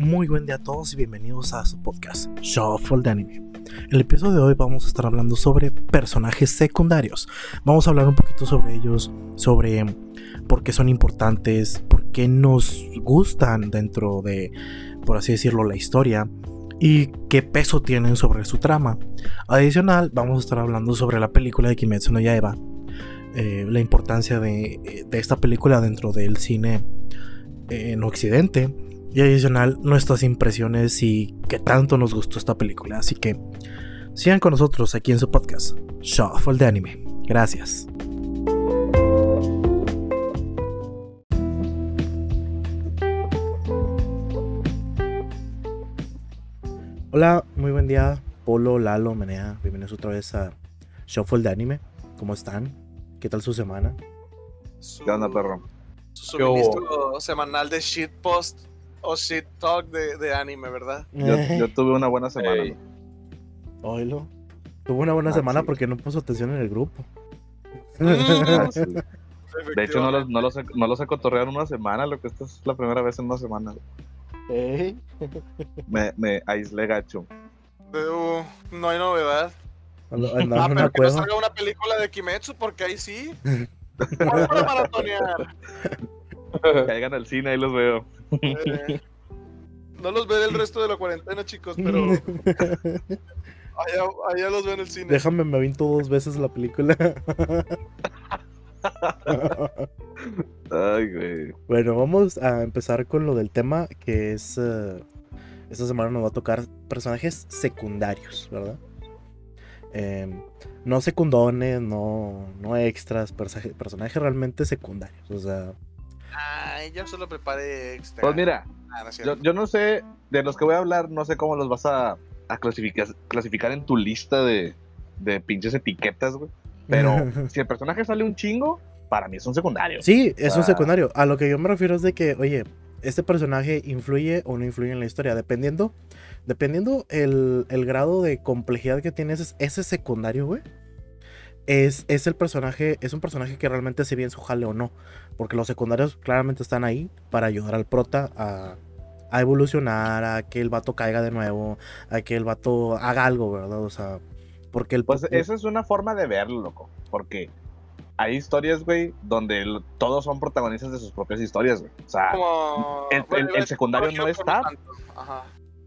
Muy buen día a todos y bienvenidos a su podcast Shuffle de Anime. En el episodio de hoy vamos a estar hablando sobre personajes secundarios. Vamos a hablar un poquito sobre ellos, sobre por qué son importantes, por qué nos gustan dentro de, por así decirlo, la historia y qué peso tienen sobre su trama. Adicional, vamos a estar hablando sobre la película de Kimetsu no Yaiba, eh, la importancia de, de, esta película dentro del cine en Occidente y adicional nuestras impresiones y qué tanto nos gustó esta película. Así que sigan con nosotros aquí en su podcast, Shuffle de Anime. Gracias. Hola, muy buen día, Polo, Lalo, Menea. Bienvenidos otra vez a Shuffle de Anime. ¿Cómo están? ¿Qué tal su semana? ¿Qué onda, perro? Su suministro semanal de shitpost o shit talk de, de anime, ¿verdad? Yo, yo, tuve una buena semana. Hey. Oilo. Tuvo una buena ah, semana sí. porque no puso atención en el grupo. Ah, sí. De hecho, no los, no, los, no los he cotorreado una semana, lo que esta es la primera vez en una semana. Hey. Me, me aislé gacho. Uh, no hay novedad. Ando, ah, pero que no salga una película de Kimetsu, porque ahí sí. Vamos a maratonear. Caigan al cine, ahí los veo. Eh, no los ve del resto de la cuarentena, chicos, pero. Allá, allá los veo en el cine. Déjame, me avinto dos veces la película. Ay, güey. Bueno, vamos a empezar con lo del tema que es. Uh, esta semana nos va a tocar personajes secundarios, ¿verdad? Eh, no secundones, no, no extras, personajes, personajes realmente secundarios. O sea. Ay, yo solo preparé extra. Pues mira, ah, no yo, yo, no sé, de los que voy a hablar, no sé cómo los vas a, a clasificar, clasificar en tu lista de, de pinches etiquetas, güey. Pero si el personaje sale un chingo, para mí es un secundario. Sí, es un secundario. A lo que yo me refiero es de que, oye, este personaje influye o no influye en la historia, dependiendo, dependiendo el, el grado de complejidad que tiene ese, ese secundario, güey. Es, es, el personaje, es un personaje que realmente se bien su jale o no. Porque los secundarios claramente están ahí para ayudar al prota a, a, evolucionar, a que el vato caiga de nuevo, a que el vato haga algo, ¿verdad? O sea, porque el... Pues esa es una forma de verlo, loco. Porque hay historias, güey, donde el, todos son protagonistas de sus propias historias, güey. O sea, Como... el, el, el, secundario no está. Ajá.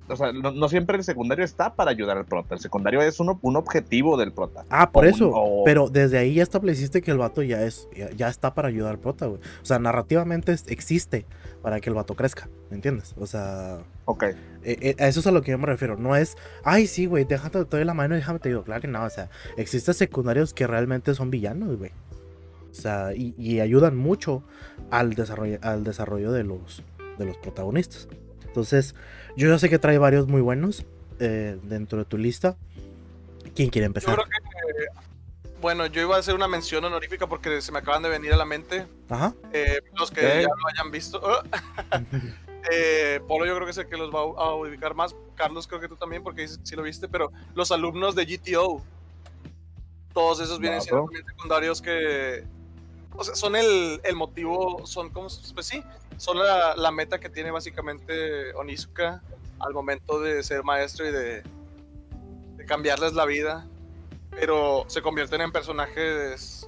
O sea, no, no, siempre el secundario está para ayudar al prota. El secundario es un, un objetivo del prota. Ah, por o eso. Un, o... Pero desde ahí ya estableciste que el vato ya es ya, ya está para ayudar al prota, güey. O sea, narrativamente existe para que el vato crezca. ¿Me entiendes? O sea. Ok. Eh, eh, a eso es a lo que yo me refiero. No es, ay, sí, güey, déjate te doy la mano y déjame te digo. Claro que no. O sea, existen secundarios que realmente son villanos, güey. O sea, y, y ayudan mucho al desarrollo, al desarrollo de los, de los protagonistas. Entonces, yo ya sé que trae varios muy buenos eh, dentro de tu lista. ¿Quién quiere empezar? Yo creo que, bueno, yo iba a hacer una mención honorífica porque se me acaban de venir a la mente. Ajá. Eh, los que ¿Eh? ya lo hayan visto. eh, Polo yo creo que es el que los va a ubicar más. Carlos creo que tú también porque sí lo viste, pero los alumnos de GTO. Todos esos vienen no, siendo también secundarios que... O sea, son el, el motivo, son como, pues sí, son la, la, meta que tiene básicamente Onizuka al momento de ser maestro y de, de, cambiarles la vida. Pero se convierten en personajes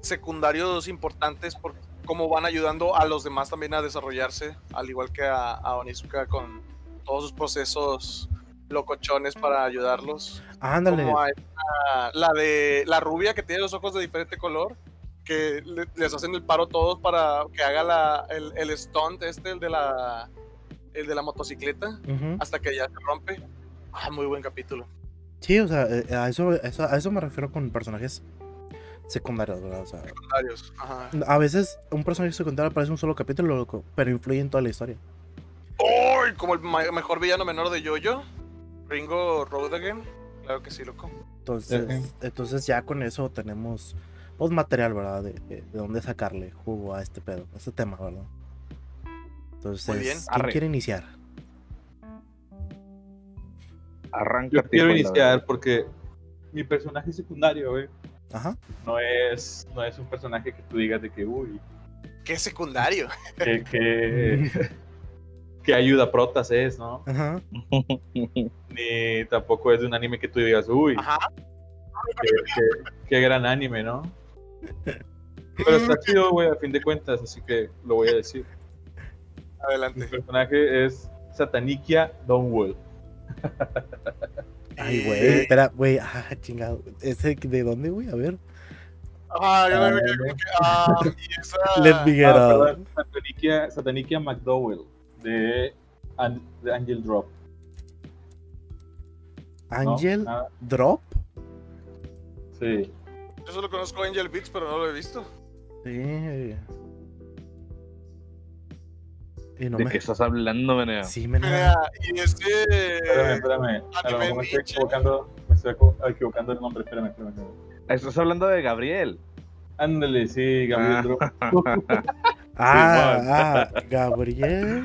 secundarios importantes por cómo van ayudando a los demás también a desarrollarse, al igual que a, a Onizuka con todos sus procesos locochones para ayudarlos. Ándale. Como la de la rubia que tiene los ojos de diferente color que les hacen el paro todos para que haga la, el, el stunt este, el de la, el de la motocicleta, uh -huh. hasta que ya se rompe. Ah, muy buen capítulo. Sí, o sea, eh, a eso, a eso me refiero con personajes secundarios, ¿verdad? O sea, secundarios, ajá. A veces un personaje secundario aparece un solo capítulo, loco, pero influye en toda la historia. ¡Oh! Como el mejor villano menor de Yoyo, Ringo Rodagen. Claro que sí, loco. Entonces, uh -huh. entonces ya con eso tenemos pues material, ¿verdad? De, de, de, dónde sacarle jugo a este pedo, a este tema, ¿verdad? Entonces, Muy bien. ¿quién quiere iniciar? Arranca. Yo quiero iniciar porque mi personaje secundario, güey. Ajá. No es, no es un personaje que tú digas de que, uy. ¿Qué secundario? Que, que, qué ayuda protas es, ¿no? Ajá. Ni tampoco es de un anime que tú digas, uy, Ajá. qué, qué- qué gran anime, ¿no? Pero está chido, güey, a fin de cuentas, así que lo voy a decir. Mi Adelante. personaje es Satanikia Donwell. Ay, güey. Espera, güey. Ah, chingado. ¿Ese de dónde, güey? A ver. Ah, yo Ah, me quedé como que. Ah, y esa. Let me get Ah, perdón, Satanikia, Satanikia McDowell de, An- de Angel Drop. ¿no? Angel Ah, Drop. sí. Yo solo conozco Angel Beats, pero no lo he visto. Sí. Y no ¿De me. qué estás hablando, Menea? Sí, me Mira, y este. Espérame, espérame. A lo Anime mejor me estoy equivocando, me estoy equivocando el nombre. Espérame, espérame. espérame. Estás hablando de Gabriel. Ándale, sí, Gabriel Ah. Ah, ah, Gabriel.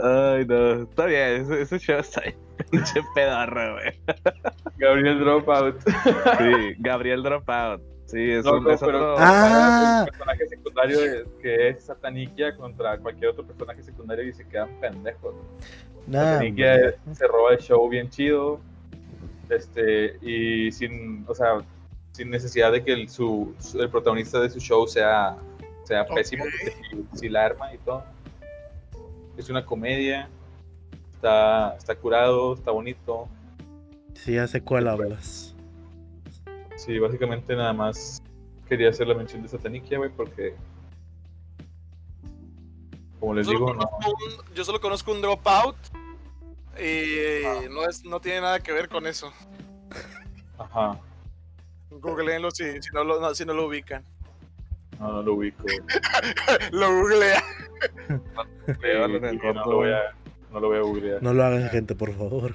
Ay, no. Está bien, ese, ese show está bien. Pinche pedorro, güey. Gabriel Dropout. Sí, Gabriel Dropout. Sí, es No, un no, es pero otro- Ah. el personaje secundario que es Satanikia contra cualquier otro personaje secundario y se quedan pendejos. Nah, Satanikia hombre. se roba el show bien chido. Este, y sin, o sea, sin necesidad de que el, su, su- el protagonista de su show sea, sea pésimo, porque sí, sí la arma y todo. Es una comedia, está, está curado, está bonito. Sí, sé cuál hablas. Sí, básicamente nada más quería hacer la mención de Satanikia, güey, porque. Como les Yo digo, no. un, yo solo conozco un Dropout. Y Ah. no, es, no tiene nada que ver con eso. Ajá, Googleenlo si, si, no lo, no, si no lo ubican. no, no lo ubico. Lo googlea. No, lo voy a, no lo voy a googlear. No lo hagan, gente, por favor.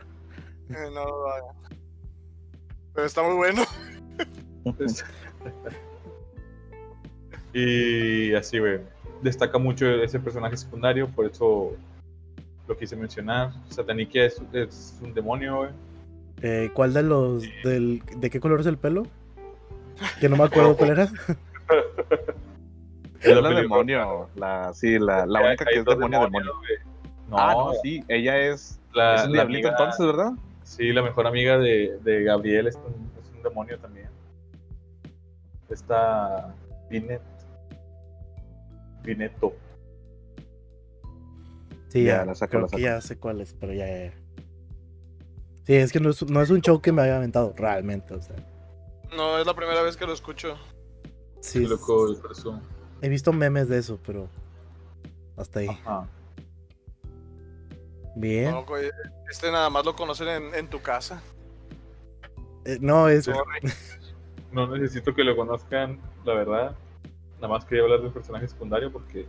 Eh, No lo hagan. Pero está muy bueno. y así, güey. Destaca mucho ese personaje secundario, por eso lo quise mencionar. Satanikia es, es un demonio, güey. Eh, ¿Cuál de los. Del, ¿De qué color es el pelo? Que no me acuerdo cuál era. Es película. demonio. La, sí, la, la Hay- única que hay es demonio, demonios, demonio. No, ah, no, sí. Ella es. la, es un la diablito amiga- entonces, ¿verdad? Sí, la mejor amiga de, de Gabriel es un, es un demonio también. Está Binet. Bineto. Sí, Ya, ya, la saco, creo la que saco. ya sé cuál es, pero ya, ya. Sí, es que no es, no es un show que me haya aventado, realmente, o sea. No, es la primera vez que lo escucho. Sí, Sí, loco, eso. he visto memes de eso, pero hasta ahí. Ajá. Bien. No, güey, este nada más lo conocen en, en tu casa. Eh, no, es... Sorry. No necesito que lo conozcan, la verdad. Nada más quería hablar de un personaje secundario porque. Es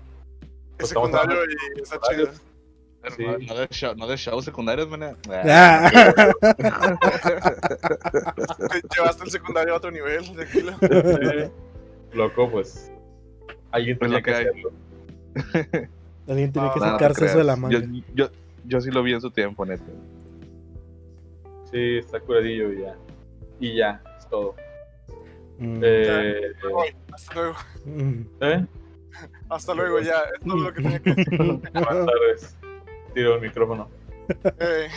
Pues estamos secundario y está chido. Sí. No, de show, no de shows secundarios, Menea. Ah. Te Llevaste el secundario a otro nivel, tranquilo. Sí. Loco, pues. Alguien Pues tenía que hacerlo. Alguien tiene que No, no te sacarse eso de la. Yo, yo, yo sí lo vi en su tiempo, neta. Sí, está curadillo y ya. Y ya, es todo. Mm, Eh, Hasta luego. ¿eh? Hasta luego, ya. Es todo lo que tenía que decir. Buenas tardes. Tiro el micrófono. Eh,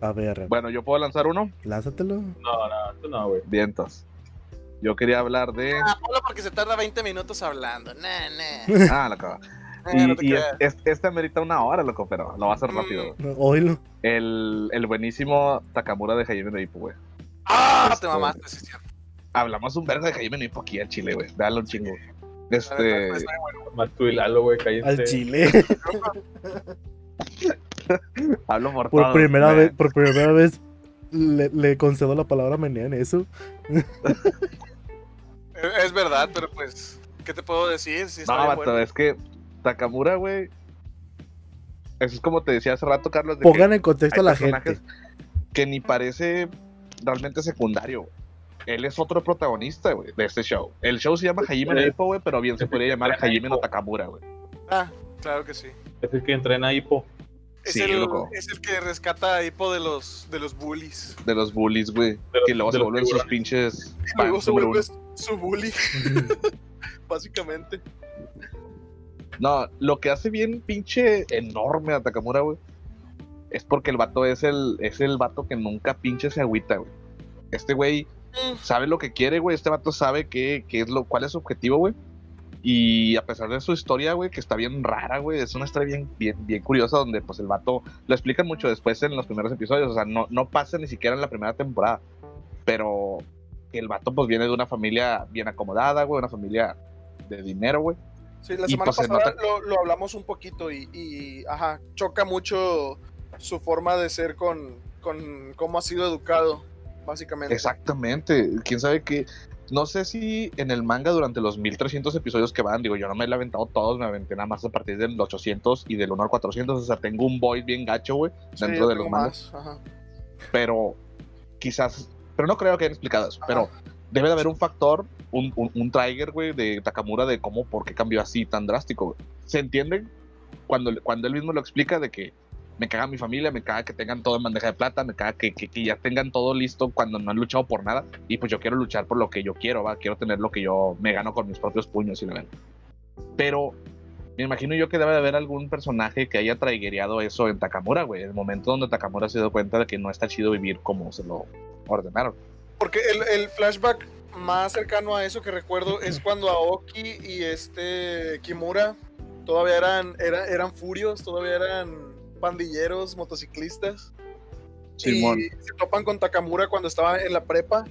A ver, Bueno, yo puedo lanzar uno. lánzatelo. No, no, tú no, güey. Vientos. Yo quería hablar de. ah, ponlo porque se tarda 20 minutos hablando. Nah, nah. Ah, loco. Eh, no Y, y creas. es- este amerita una hora, loco, pero lo va a hacer Mm. rápido. Oílo. El, el buenísimo Takamura de Jaime Noipo, güey. Ah, Este- te mamaste, sí, es cierto. Hablamos un vergo de Jaime Noipo aquí al Chile, güey. Dale un chingo. Este. Más tú y Lalo, güey, cállense. Al chile. Hablo por Por primera vez, por primera vez le, le concedo la palabra a Menea en eso. Es- verdad, pero pues, ¿qué te puedo decir? Si está No, bien bueno. es que Takamura, güey. Eso es como te decía hace rato, Carlos. de Pongan que en contexto a la gente. Que ni parece realmente secundario. güey. Él es otro protagonista, güey, de este show. El show se llama Hajime Noipo, güey, pero bien se podría llamar Hajime no Takamura, güey. Ah, claro que sí. Es el que entrena a Hippo. Es, Sí, el, loco. es el que rescata a Hippo de los, de los bullies. De los bullies, güey. Que luego se vuelven sus pinches. Y luego se vuelve su bully, básicamente. No, lo que hace bien pinche enorme a Takamura, güey, es porque el vato es el, es el vato que nunca pinche se agüita, güey. Este güey sabe lo que quiere, güey. Este vato sabe qué, qué es lo, cuál es su objetivo, güey. Y a pesar de su historia, güey, que está bien rara, güey, es una historia bien, bien, bien curiosa donde pues el vato lo explican mucho después en los primeros episodios, o sea, no, no pasa ni siquiera en la primera temporada, pero el vato pues viene de una familia bien acomodada, güey, una familia de dinero, güey. Sí, la semana pues, pasada lo, lo hablamos un poquito y, y, ajá, choca mucho su forma de ser con, con cómo ha sido educado, básicamente. Exactamente, quién sabe qué. No sé si en el manga durante los 1300 episodios que van, digo, yo no me he aventado todos, me aventé nada más a partir del 800 y del 1 al 400, o sea, tengo un void bien gacho, güey, Sí, dentro yo de los mangas. pero quizás, pero no creo que hayan explicado eso, pero debe de haber un factor, un, un, un trigger, güey, de Takamura de cómo, por qué cambió así tan drástico. güey. ¿Se entiende? Cuando, cuando él mismo lo explica de que me caga mi familia, me caga que tengan todo en bandeja de plata, me caga que, que, que ya tengan todo listo cuando no han luchado por nada, y pues yo quiero luchar por lo que yo quiero, va, quiero tener lo que yo me gano con mis propios puños y la verdad. Pero me imagino yo que debe de haber algún personaje que haya traigereado eso en Takamura, güey. El momento donde Takamura se dio cuenta de que no está chido vivir como se lo ordenaron. Porque el, el flashback más cercano a eso que recuerdo es cuando Aoki y este Kimura todavía eran, era- eran furios, todavía eran pandilleros, motociclistas. Simón. Y se topan con Takamura cuando estaba en la prepa.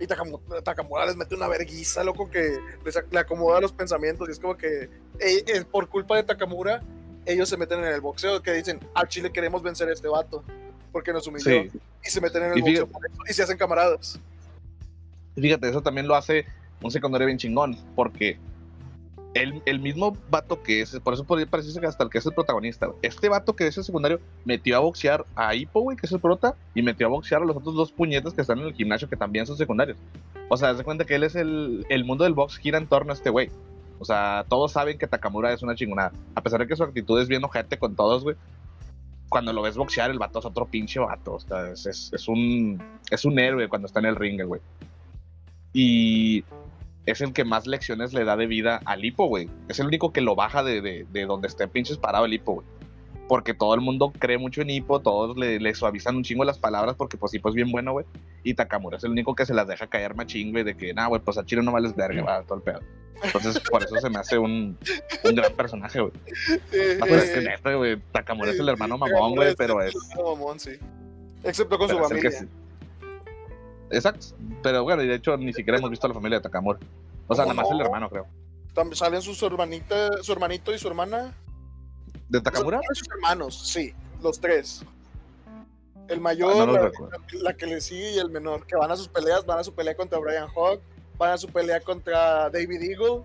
Y Takamura, Takamura les mete una verguiza, loco, que les le acomoda los pensamientos. Y es como que eh, eh, por culpa de Takamura, ellos se meten en el boxeo. Que dicen, al Chile queremos vencer a este vato. Porque nos humilló. Sí. Y se meten en el Y boxeo fíjate- y se hacen camaradas. Fíjate, eso también lo hace un secundario bien chingón, porque el, el mismo vato que es, por eso podría parecerse que hasta el que es el protagonista, este vato que es el secundario metió a boxear a Hippo, güey, que es el prota, y metió a boxear a los otros dos puñetas que están en el gimnasio, que también son secundarios. O sea, se cuenta que él es el, el mundo del box gira en torno a este güey. O sea, todos saben que Takamura es una chingonada. A pesar de que su actitud es bien ojete con todos, güey. Cuando lo ves boxear, el vato es otro pinche vato. O sea, es, es- un, es un héroe cuando está en el ring, güey. Y es el que más lecciones le da de vida al hipo, güey. Es el único que lo baja de, de, de donde esté pinches parado el hipo, güey. Porque todo el mundo cree mucho en hipo, todos le, le suavizan un chingo las palabras porque pues hipo es bien bueno, güey. Y Takamura es el único que se las deja caer machín, güey, de que, nah, güey, pues a Chile no vales verga, va, todo el pedo. Entonces, por eso se me hace un, un gran personaje, güey. Es que neta, güey, Takamura es el hermano mamón, güey, pero es... mamón, sí. Excepto con su familia. sí. Exacto, pero bueno, y de hecho ni siquiera hemos visto a la familia de Takamura. O sea, ¿Cómo nada más el no? hermano, creo. Salen sus hermanitas, su hermanito y su hermana. ¿De Takamura? Son sus hermanos, sí, los tres. El Ah, mayor, no los la, que le sigue y el menor, que van a sus peleas, van a su pelea contra Brian Hawk, van a su pelea contra David Eagle,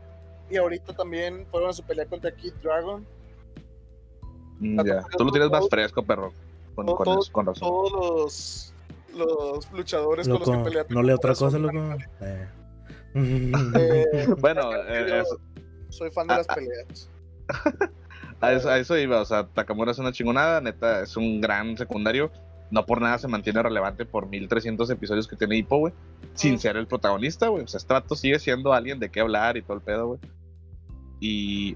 y ahorita también fueron a su pelea contra Kid Dragon. Mm, ya. Tú lo tienes más fresco, perro. Con, Todo- con, todo- eso, con razón. Todos los, los luchadores con los que pelea. no leo otra cosa, loco. Eh. Eh, Bueno, eh, soy fan de Ah, las ah. peleas. a, eso, a eso iba. O sea, Takamura es una chingonada, neta, es un gran secundario. No por nada se mantiene relevante por 1300 episodios que tiene Hippo, güey. Sin ser el protagonista, güey. O sea, vato sigue siendo alguien de qué hablar y todo el pedo, güey. Y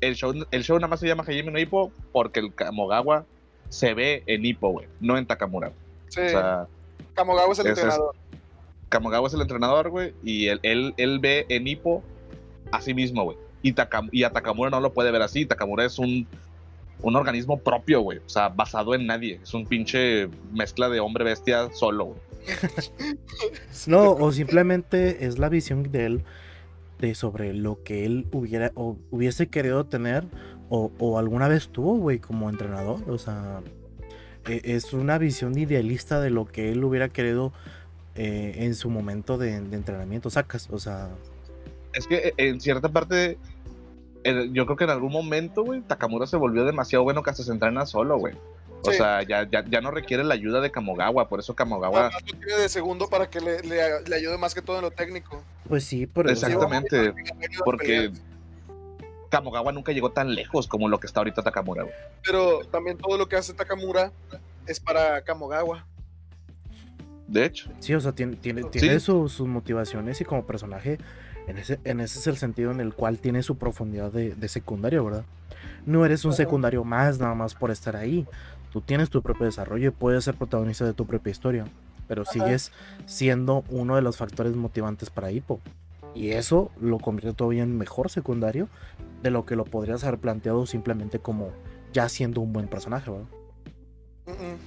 el show, el show nada más se llama Hajime no Hippo porque el Kamogawa se ve en Hippo, güey, no en Takamura. Sí, O sea, Kamogawa es el es- entrenador. Kamogawa es el entrenador, güey, y él, él, él ve en Hippo a sí mismo, güey. Y, Takam- y a Takamura no lo puede ver así. Takamura es un, un organismo propio, güey. O sea, basado en nadie. Es un pinche mezcla de hombre-bestia solo, güey. No, o simplemente es la visión de él de sobre lo que él hubiera o hubiese querido tener o, o alguna vez tuvo, güey, como entrenador. O sea, e- es una visión idealista de lo que él hubiera querido eh, en su momento de, de entrenamiento, sacas. O sea, Es que eh, en cierta parte, yo creo que en algún momento, güey, Takamura se volvió demasiado bueno que hasta se entrena solo, güey. O Sí. sea, ya, ya, ya no requiere la ayuda de Kamogawa, por eso Kamogawa... Nada más lo tiene de segundo para que le, le- le ayude más que todo en lo técnico. pues sí, pero Exactamente, Sí, porque. Kamogawa nunca llegó tan lejos como lo que está ahorita Takamura, güey. Pero también todo lo que hace Takamura es para Kamogawa. De hecho. Sí, o sea, tiene, tiene, tiene Sí. su- sus motivaciones y como personaje En ese, en ese es el sentido en el cual tiene su profundidad de, de secundario, ¿verdad? No eres un secundario más nada más por estar ahí. Tú tienes tu propio desarrollo y puedes ser protagonista de tu propia historia. Pero sigues siendo uno de los factores motivantes para Hippo. Y eso lo convierte todavía en mejor secundario de lo que lo podrías haber planteado simplemente como ya siendo un buen personaje, ¿verdad?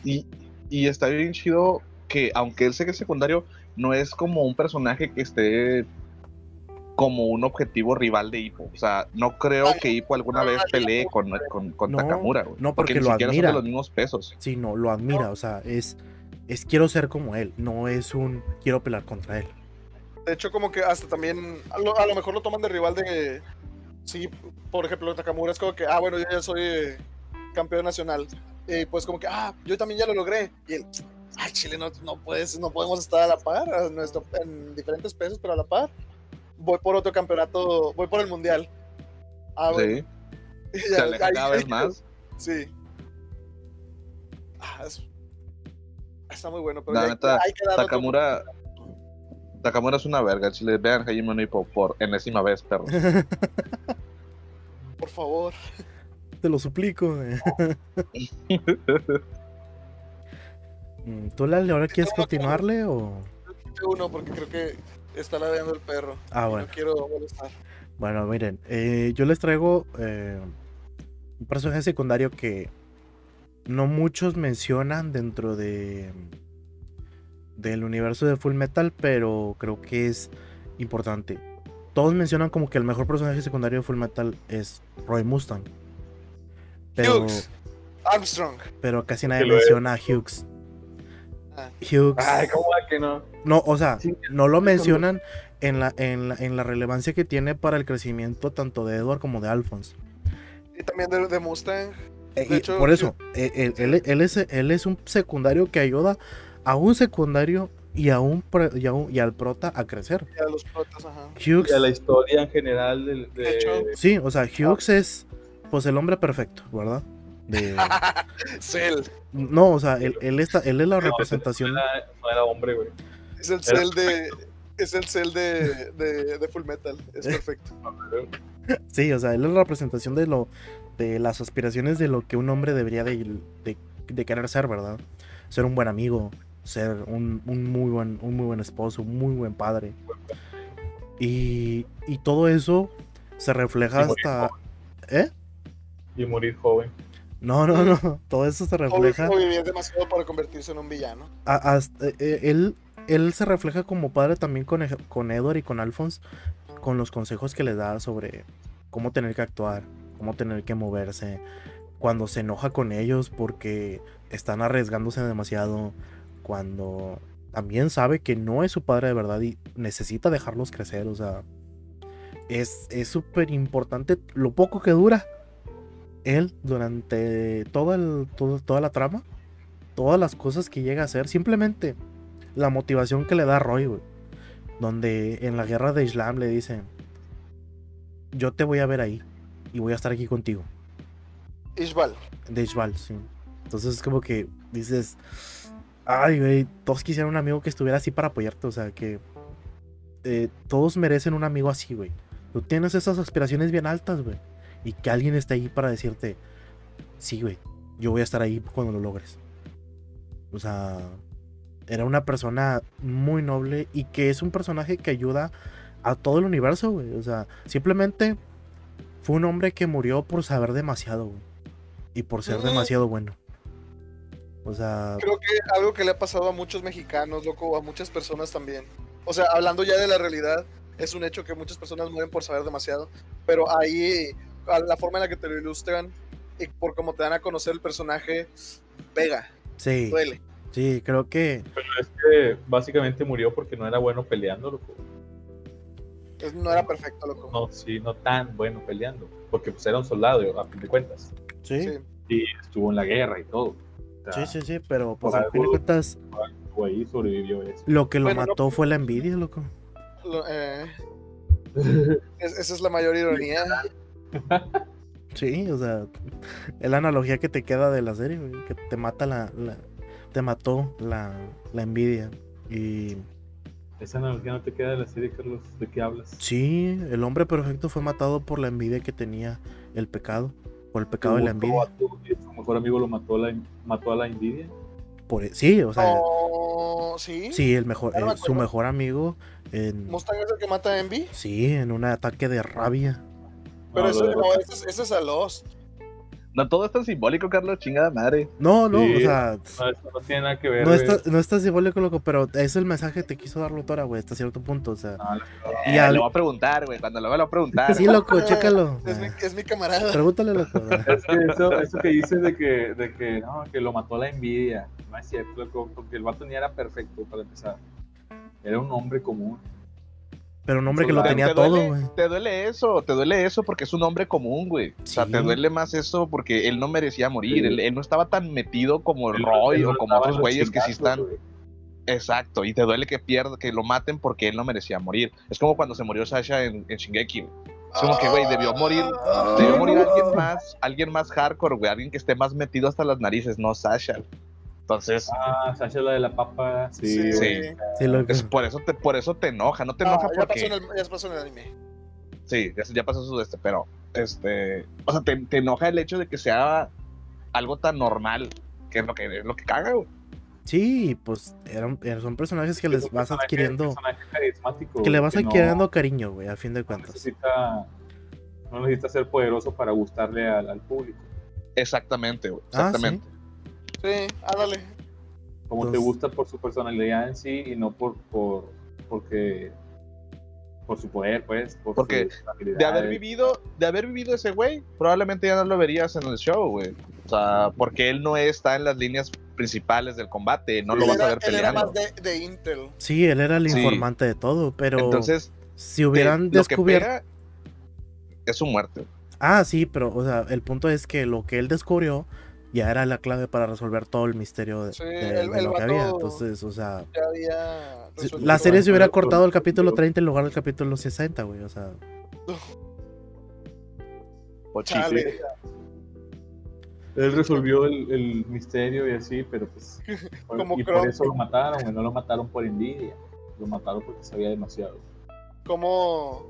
Y, y está bien chido que, aunque él sea que es secundario, no es como un personaje que esté como un objetivo rival de Hippo. O sea, no creo que Hippo alguna vez pelee con, con, con No, Takamura, güey. no, porque ni lo siquiera admira. son de los mismos pesos. Sí, no, lo admira, o sea, es, es quiero ser como él, no es un quiero pelear contra él. De hecho, como que hasta también, a lo, a lo mejor lo toman de rival de, sí, por ejemplo, Takamura es como que, ah, bueno, yo ya soy eh, campeón nacional. Y pues como que, ah, yo también ya lo logré. Y él, ay, Chile, no, no, puedes, no podemos estar a la par, a nuestro, en diferentes pesos, pero a la par. Voy por otro campeonato, voy por el mundial. Ah. Sí, Y se ya- aleja ahí- cada vez más. Sí. Ah, es- está muy bueno, pero La ya- neta, hay que otro- Takamura. Takamura es una verga. Si le vean Hajime no Ippo por enésima vez, perro. por favor. Te lo suplico. eh. Mm, ¿Tú, Lali, ahora quieres continuarle o...? Uno, porque creo que está ladrando el perro. Ah, bueno. No quiero molestar. Bueno, miren, eh, yo les traigo eh, un personaje secundario que no muchos mencionan dentro de del universo de Full Metal, pero creo que es importante. Todos mencionan como que el mejor personaje secundario de Full Metal es Roy Mustang. Pero, Hughes. Armstrong. pero casi nadie menciona a Hughes. Hughes. Ay, ¿cómo va que no? No, o sea, Sí. no lo mencionan en la, en, la, en la relevancia que tiene para el crecimiento tanto de Edward como de Alphonse. Y también de, de Mustang. Eh, De y hecho, por eso, eh, él, él- él es, él es un secundario que ayuda a un secundario y, a un, pro- y, a un- y al prota a crecer. Y a los protas, ajá. Hughes, Y a la historia en general del- de, De hecho, sí, o sea, Hughes es pues el hombre perfecto, ¿verdad? De, Cell. no, o sea, él, él, está, él es la No, representación. No era, no era hombre, güey. Es el Era Cell de. Es el Cell de, de, de Full Metal. Es perfecto. Sí, o sea, él es la representación de lo de las aspiraciones de lo que un hombre debería de, de- de querer ser, ¿verdad? Ser un buen amigo, ser un, un muy buen un muy buen esposo, un muy buen padre. Y, y todo eso se refleja Y hasta ¿Eh? Y morir joven. No, no, no, todo eso se refleja o vivir demasiado para convertirse en un villano. a- hasta- eh, él, él se refleja como padre también con, con Edward y con Alphonse, con los consejos que le da sobre cómo tener que actuar, cómo tener que moverse, cuando se enoja con ellos porque están arriesgándose demasiado, cuando también sabe que no es su padre de verdad y necesita dejarlos crecer, o sea, es es súper importante lo poco que dura él durante todo el, todo- toda la trama todas las cosas que llega a hacer, simplemente la motivación que le da Roy, güey. Donde en la guerra de Islam le dicen, yo te voy a ver ahí y voy a estar aquí contigo. Ishbal. De Ishbal, sí. Entonces es como que dices, ay, güey, todos quisieran un amigo que estuviera así para apoyarte, o sea, que eh, todos merecen un amigo así, güey. Tú tienes esas aspiraciones bien altas, güey. Y que alguien esté ahí para decirte, sí, güey, yo voy a estar ahí cuando lo logres. O sea, era una persona muy noble y que es un personaje que ayuda a todo el universo, güey. O sea, simplemente fue un hombre que murió por saber demasiado, güey. Y por ser Ujú. demasiado bueno. O sea, Creo que algo que le ha pasado a muchos mexicanos, loco, a muchas personas también. O sea, hablando ya de la realidad, es un hecho que muchas personas mueren por saber demasiado. Pero ahí, a la forma en la que te lo ilustran y por cómo te dan a conocer el personaje, pega, sí, duele. sí, creo que Pero es que básicamente murió porque no era bueno peleando, loco. No era perfecto, loco. No, sí, no tan bueno peleando. Porque pues era un soldado, a fin de cuentas. sí, Sí. Y estuvo en la guerra y todo. O sea, sí, sí, sí, pero pues al fin de cuentas, estuvo ahí, sobrevivió eso. lo que lo Bueno, no- mató fue la envidia, loco. Lo- eh, es- esa es la mayor ironía. Sí, o sea, es la analogía que te queda de la serie, güey, que te mata la, la- te mató la, la envidia y Esa analogía no te queda de la serie, Carlos. ¿De qué hablas? Sí, el hombre perfecto fue matado por la envidia que tenía el pecado. Por el pecado de la envidia. tuvo- Su mejor amigo lo mató a la, mató a la envidia. Por, e, sí, o sea, Oh, ¿sí? sí, el mejor, eh, su mejor amigo en, ¿Mustang es el que mata a Envy? sí, en un ataque de rabia. Pero No, lo de- no, ese, es- ese es a Lost. No todo es tan simbólico, Carlos, chingada madre. No, no, Sí, o sea, No, eso no tiene nada que ver. no está, no está simbólico, loco, pero es el mensaje que te quiso dar Lotora, güey, hasta cierto punto, o sea. No, la- Y Eh, al- Le voy a preguntar, güey. Cuando lo vea, lo voy a preguntar. Sí, loco, chécalo. Es mi, Ah, es mi camarada. Pregúntale, loco. Es que eso, eso que dices de que, de que, no, que lo mató la envidia. No es cierto, loco, porque el vato ni era perfecto para empezar. Era un hombre común. Pero un hombre que Te- lo Te- tenía te todo, güey. Te duele eso, te duele eso porque es un hombre común, güey. O sea, te duele más eso porque él no merecía morir. Sí. Él, él no estaba tan metido como el Roy o como otros güeyes que sí están. Exacto, y te duele que pierda, que lo maten porque él no merecía morir. Es como cuando se murió Sasha en, en Shingeki. Es como que, güey, debió morir, debió morir alguien más, alguien más hardcore, güey, alguien que esté más metido hasta las narices, no Sasha. Entonces, Ah, Sasha la de la papa. Sí, Sí, sí. Sí, es por eso te, por eso te enoja, no te Ah, enoja ya, pasó porque. en el, ya pasó en el anime. Sí, ya, ya pasó su de este, pero este, o sea, te, te enoja el hecho de que sea algo tan normal, que es lo que es lo que caga, güey. Sí, pues eran, eran- son personajes que Es les vas personaje- adquiriendo, que le vas no- adquiriendo cariño, güey, a fin de No cuentas. necesita, no necesita ser poderoso para gustarle al, al público. Exactamente, güey. Ah, Exactamente. Sí, ándale. Como te gusta por su personalidad en sí y no por, por porque por su poder, pues. Por Porque De haber vivido, de haber vivido ese güey, probablemente ya no lo verías en el show, güey. O sea, porque él no está en las líneas principales del combate, no lo vas a ver Él era peleando. más de, de Intel. Sí, él era el Sí. informante de todo, pero Entonces, si hubieran descubierto... es su muerte. Ah, sí, pero, o sea, el punto es que lo que él descubrió ya era la clave para resolver todo el misterio de, Sí, de- el- de el lo que había. Entonces, o sea, había. la serie se hubiera cortado el capítulo 30 en lugar del capítulo 60, güey, o sea. O. Chale. Él resolvió el, el misterio y así, pero pues. Como y por eso lo mataron, güey. No lo mataron por envidia. Lo mataron porque sabía demasiado. Como,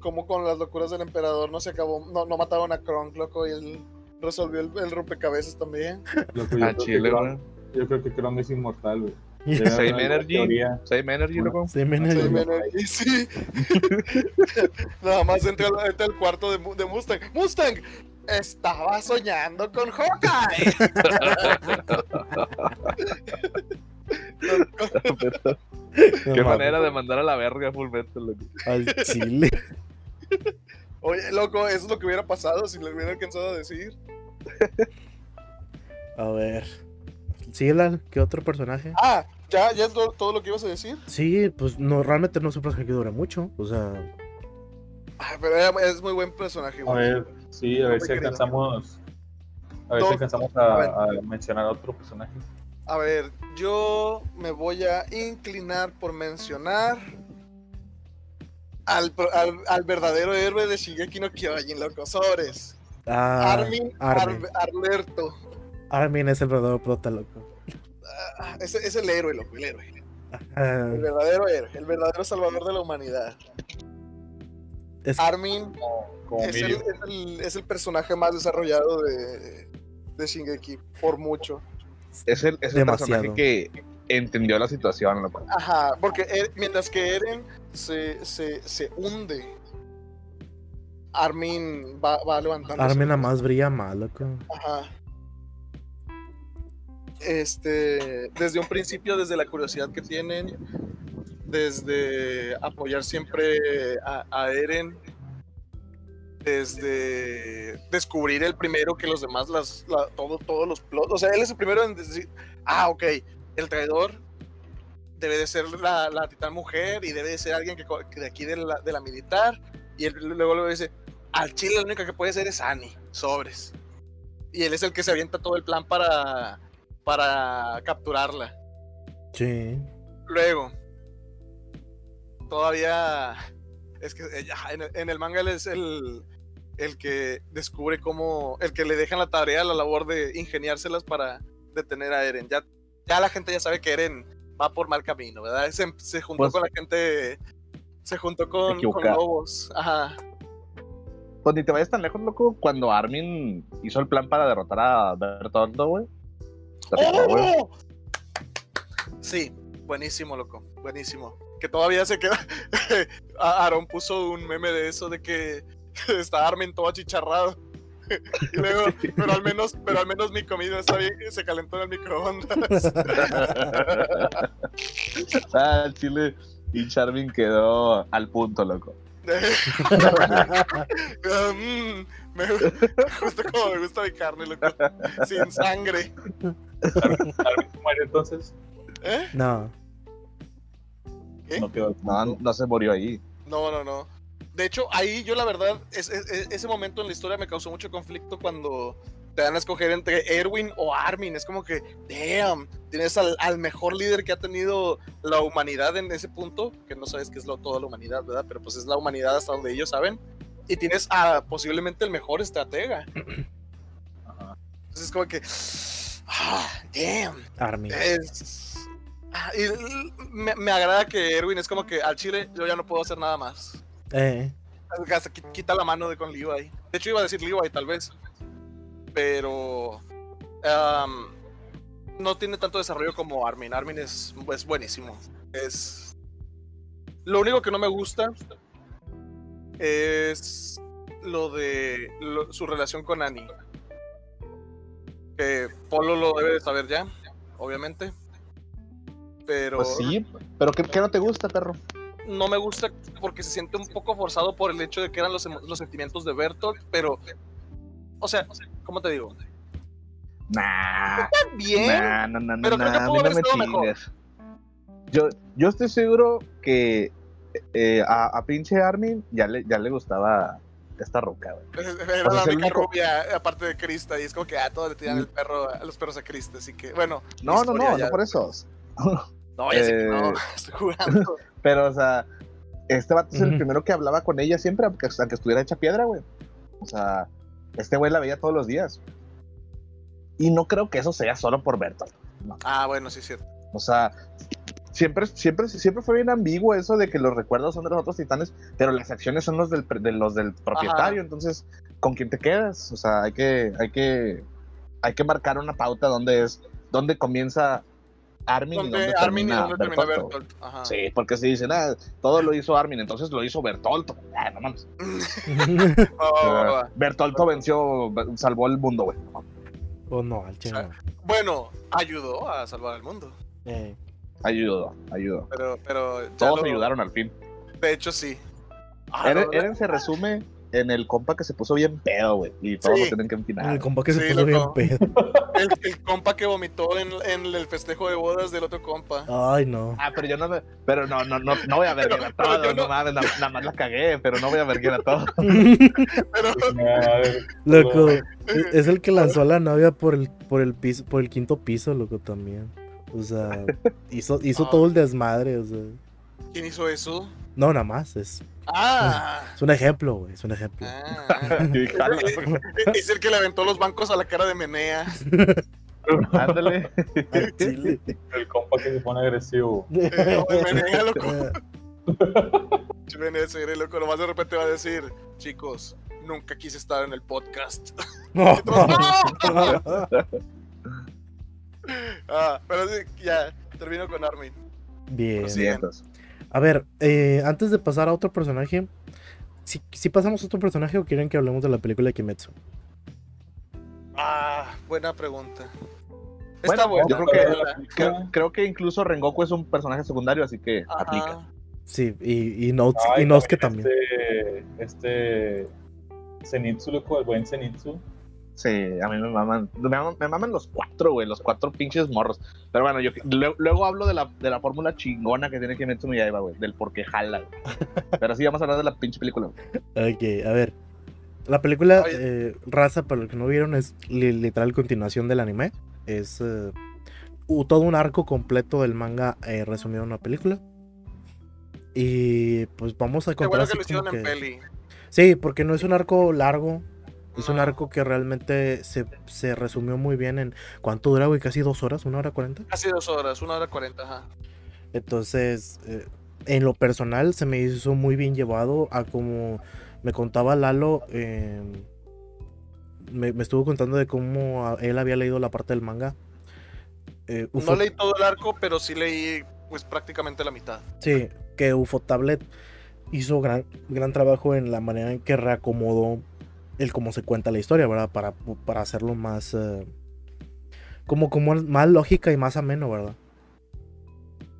como con las locuras del emperador no se acabó, no, no mataron a Kronk, loco, y él resolvió el, el rompecabezas también. Loco, yo, A creo que chile, güey. yo creo que Kronk es inmortal, güey. Same Energy. Same Energy, loco. Sí, me- Sí. Nada más entra al, cuarto de, Mu- de Mustang. ¡Mustang! Estaba soñando con Hawkeye. Qué manera de mandar a la verga Full Metal, loco. Al chile. Oye, loco, eso es lo que hubiera pasado si le hubiera alcanzado a decir. A ver. Sí, ¿qué otro personaje? Ah, ya, ya es todo lo que ibas a decir. Sí, pues no, realmente no es un personaje que dure mucho. O sea, Ah, pero es muy buen personaje, A güey. ver, sí, a ver si alcanzamos. A ver si alcanzamos A a, ver. a mencionar otro personaje. A ver, yo me voy a inclinar por mencionar al, al, al verdadero héroe de Shingeki no Kyojin, loco, sobres. ah, Armin, Armin. Ar- Arlerto. Armin es el verdadero prota, loco. Ah, es, es el héroe, loco, el héroe. Ah, El verdadero héroe, el verdadero salvador de la humanidad. es, Armin Como es el, es, el, es el personaje más desarrollado de, de Shingeki, por mucho. Es el, es el Demasiado. personaje que entendió la situación, loco. Ajá, porque Er- mientras que Eren se, se, se hunde, Armin va, va levantando. Armin nada más brilla más, loco. Ajá. Este, desde un principio, desde la curiosidad que tienen, desde apoyar siempre a, a Eren, desde descubrir el primero que los demás, las, la- todo, todos los plots, o sea, él es el primero en decir, ah, ok, el traidor debe de ser la, la titán mujer y debe de ser alguien que, de aquí de la, de la militar, y él luego luego dice, al chile la única que puede ser es Annie, sobres. Y él es el que se avienta todo el plan para, para capturarla. Sí. Luego, todavía es que eh, ya, en, el- en el manga él es el, el que descubre cómo, el que le dejan la tarea, la labor de ingeniárselas para detener a Eren. Ya, ya la gente ya sabe que Eren va por mal camino, ¿verdad? Se, se juntó Pues- con la gente, se juntó con, con lobos. Ajá. Pues ni te vayas tan lejos, loco. Cuando Armin hizo el plan para derrotar a Bertoldo, güey. ¡Oh! Sí, buenísimo, loco, buenísimo. Que todavía se queda. Aaron puso un meme de eso de que está Armin todo achicharrado. Y luego, pero al menos, pero al menos mi comida está bien, que se calentó en el microondas. ah, chile. Y Charmin quedó al punto, loco. Mm, me gusta como me gusta mi carne, loco. Sin sangre. Muere entonces. ¿Eh? No. ¿Qué? No quedó. No, no se murió ahí. No, no, no. De hecho, ahí yo la verdad, es- es- es- ese momento en la historia me causó mucho conflicto cuando te dan a escoger entre Erwin o Armin. Es como que, damn, tienes al, al mejor líder que ha tenido la humanidad en ese punto, que no sabes qué es lo, toda la humanidad, ¿verdad? Pero pues es la humanidad hasta donde ellos saben. Y tienes a posiblemente el mejor estratega. Entonces es como que, ah, damn. Armin. Es. ah, y me agrada que Erwin es como que al chile yo ya no puedo hacer nada más. Eh, quita la mano de con Levi. De hecho, iba a decir Levi, tal vez. Pero. no tiene tanto desarrollo como Armin. Armin es, es buenísimo. Es. Lo único que no me gusta es lo de lo- su relación con Annie. Que Polo lo debe de saber ya, obviamente. Pero Pues sí, pero ¿qué, qué no te gusta, perro? No me gusta porque se siente un poco forzado por el hecho de que eran los, emo- los sentimientos de Bertolt, pero, o sea, ¿cómo te digo? Nah. Bien, Nah, nah, nah, pero nah, creo que pudo no haber estado mejor. Yo, yo estoy seguro que eh, a, a pinche Armin ya le, ya le gustaba esta roca, güey. era la única único- rubia, aparte de Krista, y es como que a todos le tiran el perro, a los perros a Krista, así que, bueno. No, no, no, ya- no por eso. No, ya sé que no, Eh, estoy jugando. Pero, o sea, este vato es el primero que hablaba con ella siempre, aunque, aunque estuviera hecha piedra, güey. O sea, este güey la veía todos los días. Y no creo que eso sea solo por Bertolt. Ah, bueno, sí es cierto. O sea, siempre, siempre, siempre fue bien ambiguo eso de que los recuerdos son de los otros titanes, pero las acciones son los del, de los del propietario. Entonces, ¿con quién te quedas? O sea, hay que, hay que, hay que marcar una pauta donde es, donde comienza Armin y Donde donde Armin y termina donde termina. Ajá. Sí, porque si dicen, ah, todo lo hizo Armin, entonces lo hizo Bertolto. Ah, no mames. Va. Bertolto venció, salvó el mundo, güey. No mames. o no, al chile. no. Bueno, ayudó a salvar el mundo, Eh, Ayudó, ayudó. pero, pero ya Todos lo- ayudaron al fin. De hecho, sí. Ah, Eren, no, Eren se resume en el compa que se puso bien pedo, güey. Y todos Sí. lo tienen que empinar. el compa que se Sí, puso bien pedo. El, el compa que vomitó en, en el festejo de bodas del otro compa. Ay, no. Ah, pero yo no me, pero no, no, no, no voy a verguer a todos, yo no, no- mames, na- nada más la cagué, pero no voy a verguer a todos. Pero A ver, Loco, es es el que lanzó a la novia por el, por el piso, por el quinto piso, loco, también. O sea, hizo, hizo Ah. todo el desmadre, o sea. ¿quién hizo eso? No, nada más, es, Ah, es un ejemplo, güey, es un ejemplo. ah. Es el que le aventó los bancos a la cara de Menea. Ándale. El compa que se pone agresivo. Eh, Menea, loco. Menea se viene loco. Nomás de repente va a decir, chicos, nunca quise estar en el podcast. ah, pero sí, ya, termino con Armin. Bien. Sí. A ver, eh, antes de pasar a otro personaje, si, si pasamos a otro personaje o quieren que hablemos de la película de Kimetsu. Ah, buena pregunta. Bueno, Está buena. yo creo que-. Creo, creo que incluso Rengoku es un personaje secundario, así que Ajá. aplica. Sí, y, y, Notes- Ay, y Nosuke también. Este, este Zenitsu, loco, el buen Zenitsu. Sí, a mí me maman, me maman, me maman los cuatro, güey, los cuatro pinches morros. Pero bueno, yo luego, luego hablo de la, de la fórmula chingona que tiene Kimetsu no Yaiba, güey, del por qué jala, güey. Pero sí, vamos a hablar de la pinche película. güey. Ok, a ver. La película eh, Raza, para los que no vieron, es li- literal continuación del anime. Es eh, todo un arco completo del manga eh, resumido en una película. Y pues vamos a Qué contar bueno así que lo hicieron como en que- peli. Sí, porque no es un arco largo. Es un arco que realmente se, se resumió muy bien en cuánto dura, güey, casi dos horas, una hora cuarenta. Casi dos horas, una hora cuarenta, ajá. Entonces, eh, en lo personal se me hizo muy bien llevado a como me contaba Lalo, eh, me, me estuvo contando de cómo él había leído la parte del manga. Eh, No leí todo el arco, pero sí leí pues prácticamente la mitad. Sí, que UFO Tablet hizo gran, gran trabajo en la manera en que reacomodó el cómo se cuenta la historia, ¿verdad? Para, para hacerlo más... eh, como, como más lógica y más ameno, ¿verdad?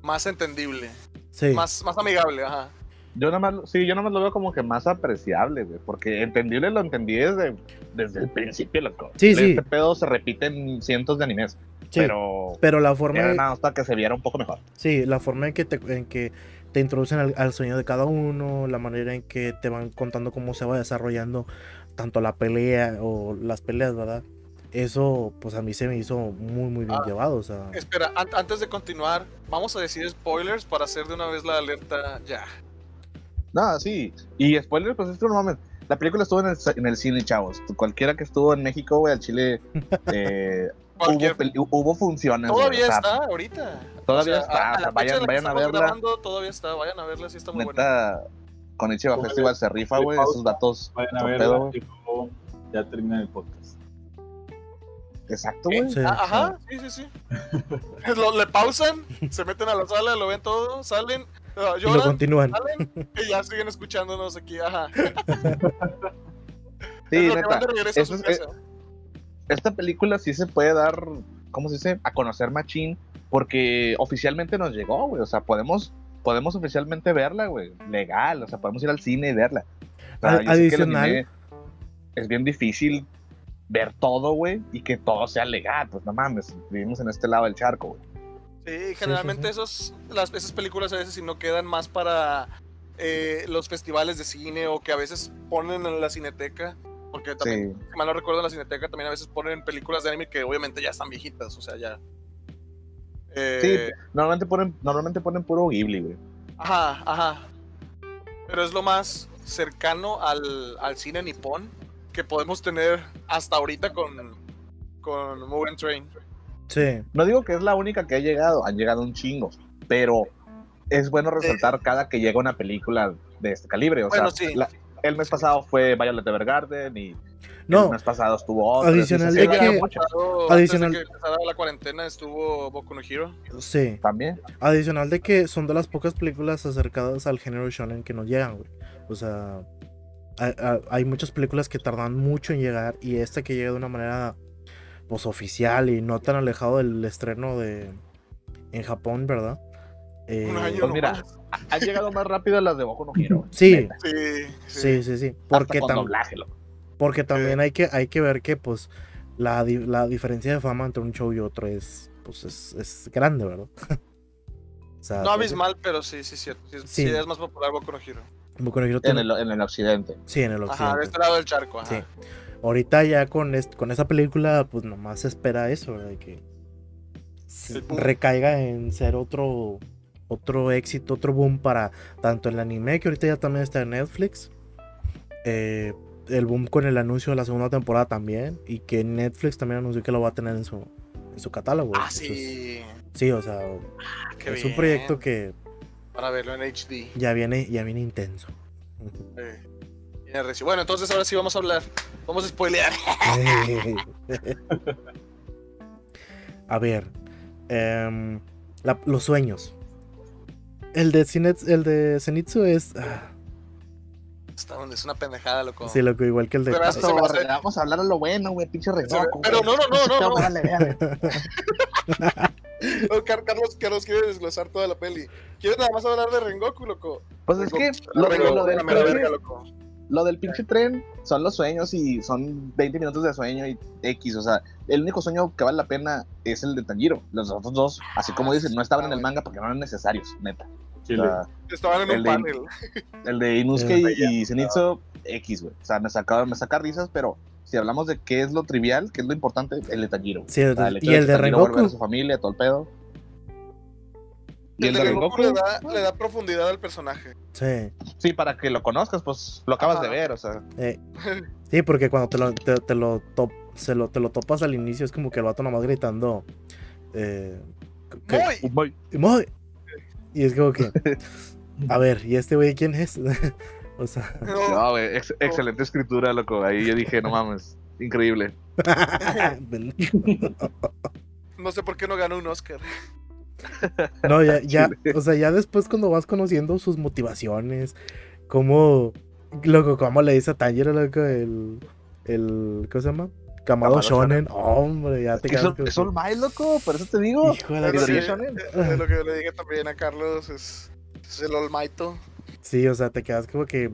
Más entendible, Sí. más, más amigable, ajá. Yo nada más, sí, yo nada más lo veo como que más apreciable, güey, porque entendible lo entendí desde, desde el principio, loco. Sí, sí. Este pedo se repite en cientos de animes, sí, pero, pero la forma... era nada para que se viera un poco mejor. Sí, la forma en que te, en que te introducen al, al sueño de cada uno, la manera en que te van contando cómo se va desarrollando tanto la pelea o las peleas, ¿verdad? Eso, pues a mí se me hizo muy, muy bien Ah. llevado, o sea... Espera, an- antes de continuar, vamos a decir spoilers para hacer de una vez la alerta ya. No, sí. Y spoiler, pues esto no mames. La película estuvo en el, en el cine, chavos. Cualquiera que estuvo en México, güey, al Chile, eh, hubo, hubo funciones. Todavía está ahorita. Todavía O sea, está. a- a o sea, la fecha vayan, que vayan a verla. grabando, todavía está, vayan a verla, sí está muy buena. Con Ichiba Festival se rifa, güey. Esos datos. Vayan a ya termina el podcast. Exacto, güey. Sí, Ah, Ajá, sí, sí, sí. Lo- le pausan, se meten a la sala, lo ven todo, salen, ah, Y lo lloran, continúan. salen y ya siguen escuchándonos aquí, ajá. Sí, Es lo que neta. eso es- casa. esta película sí se puede dar, ¿cómo se dice? A conocer machín, porque oficialmente nos llegó, güey. O sea, podemos, podemos oficialmente verla, güey. Legal, o sea, podemos ir al cine y verla. O sea, Ad- adicional- es bien difícil ver todo, güey, y que todo sea legal. Pues no mames, vivimos en este lado del charco, güey. Sí, generalmente sí. Esos, las, esas películas a veces si no quedan más para eh, los festivales de cine o que a veces ponen en la cineteca. Porque también, Sí. si mal no recuerdo, en la cineteca también a veces ponen películas de anime que obviamente ya están viejitas, o sea, ya. Eh, Sí, normalmente ponen, normalmente ponen puro Ghibli, güey. Ajá, ajá. Pero es lo más cercano al, al cine nipón que podemos tener hasta ahorita con, con Mugen Train. Sí. No digo que es la única que ha llegado, han llegado un chingo, pero es bueno resaltar cada que llega una película de este calibre. O Bueno, sea, sí. la- el mes pasado fue Violet Evergarden y el No, mes pasado estuvo otro. Adicional de que- Pasado- Adicional- de que empezara la cuarentena estuvo Boku no Hero. sí. También. Adicional de que son de las pocas películas acercadas al género shonen que nos llegan, güey. O sea, hay, hay- muchas películas que tardan mucho en llegar y esta que llega de una manera pues oficial y no tan alejado del estreno de en Japón, ¿verdad? Eh, Un año Pues mira, nomás. Han llegado más rápido las de Boku no Hero. Sí. Sí, sí, sí, sí. Porque, con tam- doblaje, loco. Porque también hay que, hay que ver que pues la, di- la diferencia de fama entre un show y otro es pues es, es grande, ¿verdad? o sea, No abismal, pero sí, sí, cierto. Sí, Sí. sí es más popular Boku no Hero. Boku no Hero En el, en el occidente. sí, en el occidente. Ajá, de este lado del charco, ajá. Sí. Ahorita ya con, est- con esa película, pues nomás se espera eso, ¿verdad? De que se recaiga en ser otro otro éxito, otro boom para tanto el anime, que ahorita ya también está en Netflix. eh, el boom con el anuncio de la segunda temporada también. Y que Netflix también anunció que lo va a tener en su, en su catálogo. Ah, sí. sí, o sea, Ah, es un proyecto que Para verlo en HD. ya viene, ya viene intenso. Eh, viene. Bueno, entonces ahora sí vamos a hablar. Vamos a spoilear. A ver, em, la- los sueños. El de, Zenitsu, el de Zenitsu es. ah, es una pendejada, loco. sí, loco, igual que el de. Pero hasta- se me hace- Vamos a hablar a lo bueno, güey, pinche Rengoku, Pero no, no, no, no, no. No, Car- Carlos, Carlos quiere desglosar toda la peli. Quiere nada más hablar de Rengoku, loco. Pues es que lo, Rengoku, lo del pinche- verga, loco. lo del pinche tren son los sueños y son 20 minutos de sueño y X. O sea, el único sueño que vale la pena es el de Tanjiro. Los otros dos, así como dicen, no estaban en el manga porque no eran necesarios, neta. O Chile. sea, Estaban en El un de- panel. el de Inosuke Eh, y, y Zenitsu, X, güey. O sea, me saca, me saca risas, pero si hablamos de qué es lo trivial, qué es lo importante, el de Tanjiro. Sí, el O sea, de- y el de Rengoku. a su familia, todo el pedo. Y El el de de Rengoku Rengoku, le da, le da profundidad al personaje. Sí. sí, para que lo conozcas, pues lo acabas Ajá. de ver, o sea. Eh, sí, porque cuando te lo, te, te lo, top- se lo, te lo topas al inicio es como que el vato nomás gritando. Eh, que- Muy. Muy- ¡Moy! Y es como que. A ver, ¿y este güey quién es? o sea. No, No, güey, ex- excelente escritura, loco. Ahí yo dije, no mames, increíble. no sé por qué no ganó un Oscar. No, ya, ya, o sea, ya después cuando vas conociendo sus motivaciones, cómo, loco, cómo le dice a Tanjiro, loco, el, el, ¿cómo se llama? Kamado Shonen, hombre, ya te Es que quedas son, son que, mal, loco, por eso te digo. hijo de la Pero Midoriya sí, Shonen. eh, lo que yo le dije también a Carlos es, es el Olmaito. Sí, o sea, te quedas como que,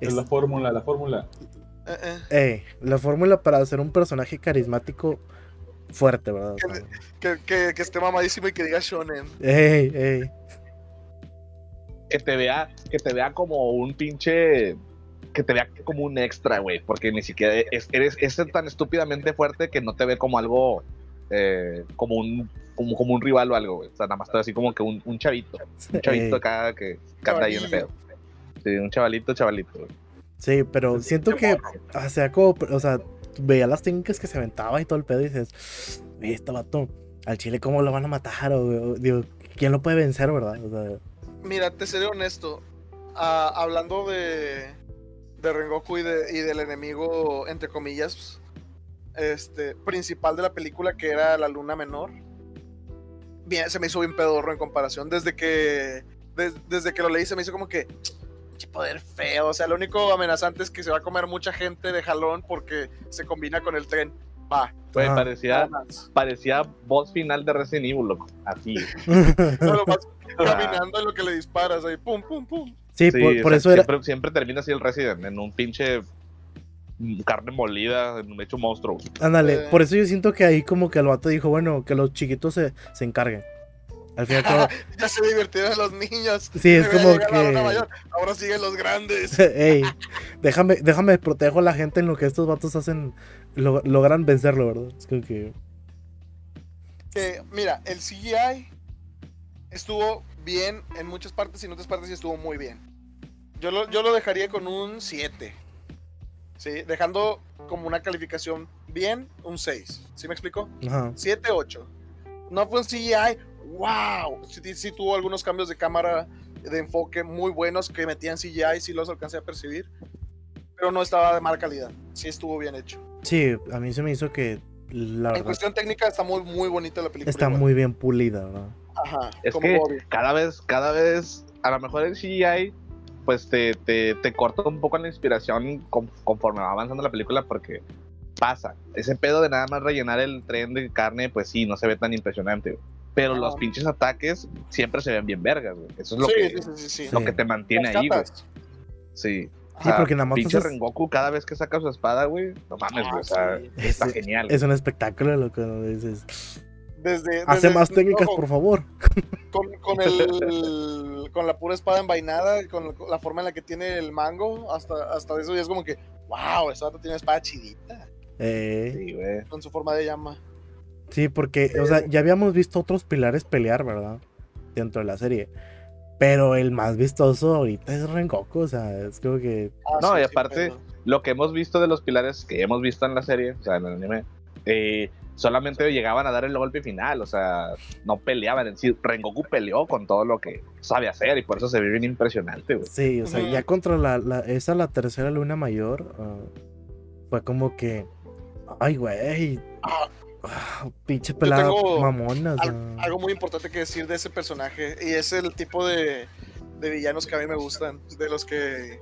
Es es- la fórmula, la fórmula. Eh, eh. eh, la fórmula para hacer un personaje carismático fuerte, ¿verdad? Que, que, que esté mamadísimo y que diga Shonen. ey, ey, Que te vea, que te vea como un pinche. Que te vea como un extra, güey. Porque ni siquiera es, eres es tan estúpidamente fuerte que no te ve como algo. eh, como un. Como, como un rival o algo, güey. O sea, nada más te ve así como que un, un chavito. Un chavito acá que canta ahí en el pedo. Sí, un chavalito, chavalito. güey. Sí, pero siento que, o sea, como, o sea, veía las técnicas que se aventaba y todo el pedo y dices, "Oye, este vato, al chile, ¿cómo lo van a matar? O, o, digo, ¿quién lo puede vencer, verdad? O sea, Mira, te seré honesto. Ah, hablando de, de Rengoku y, de- y del enemigo, entre comillas, este, principal de la película, que era la luna menor, bien, se me hizo bien pedorro en comparación. Desde que, des- desde que lo leí, se me hizo como que. "Qué poder feo. O sea, lo único amenazante es que se va a comer mucha gente de jalón porque se combina con el tren. Va. Parecía, más. parecía boss final de Resident Evil, loco. Así. No, lo vas caminando en lo que le disparas ahí. Pum, pum, pum. Sí, Sí, por, o por sea, eso era, siempre, siempre termina así el Resident, en un pinche carne molida, en un hecho monstruo. ándale, Eh. por eso yo siento que ahí como que el vato dijo, bueno, que los chiquitos se, se encarguen. Al fin y al cabo, Ya se divirtieron los niños. sí, es como que, mayor, Ahora siguen los grandes. ey, déjame, déjame protejo a la gente en lo que estos vatos hacen, lo- logran vencerlo, ¿verdad? Es como que, Que, mira, el CGI estuvo bien en muchas partes y en otras partes sí estuvo muy bien. Yo lo, yo lo dejaría con un 7. ¿Sí? Dejando como una calificación bien, un 6. ¿Sí me explico? ajá. 7, 8. No fue un CGI, wow. Sí, sí tuvo algunos cambios de cámara, de enfoque muy buenos que metían CGI, sí los alcancé a percibir. Pero no estaba de mala calidad. Sí estuvo bien hecho. Sí, a mí se me hizo que, la En verdad, cuestión técnica está muy, muy bonita la película. está igual. muy bien pulida, ¿verdad? Ajá, Es que Bobby. cada vez, cada vez, a lo mejor el CGI, pues te, te, te corta un poco la inspiración con- conforme va avanzando la película, porque pasa. Ese pedo de nada más rellenar el tren de carne, pues sí, no se ve tan impresionante, güey. Pero Ah. los pinches ataques siempre se ven bien vergas, güey. Eso es lo, sí, que, sí, sí, lo Sí. que te mantiene Las ahí, güey. Sí. Sí, porque nada más pinche Rengoku, cada vez que saca su espada, güey, no mames, Ah, güey. o sea, sí. está Es- genial. Es un espectáculo lo que dices. Desde, Hace más técnicas, ojo, por favor. Con, con el, con la pura espada envainada, con la forma en la que tiene el mango, hasta, hasta eso ya es como que, wow, esa otra tiene una espada chidita, Eh, Sí, güey. con su forma de llama. sí, porque, o sea, ya habíamos visto otros pilares pelear, ¿verdad? Dentro de la serie. Pero el más vistoso ahorita es Rengoku, o sea, es como que. Ah, No, sí, y sí, aparte, pero- lo que hemos visto de los pilares que hemos visto en la serie, o sea, en el anime, eh, solamente llegaban a dar el golpe final, o sea, no peleaban en sí. Rengoku peleó con todo lo que sabe hacer y por eso se ve bien impresionante, güey. Sí, o sea, ya contra la, la- esa, la tercera luna mayor, ah, fue como que. Ay, güey. Ah, pinche pelada mamona. Al- algo muy importante que decir de ese personaje, y es el tipo de, de villanos que a mí me gustan, de los que,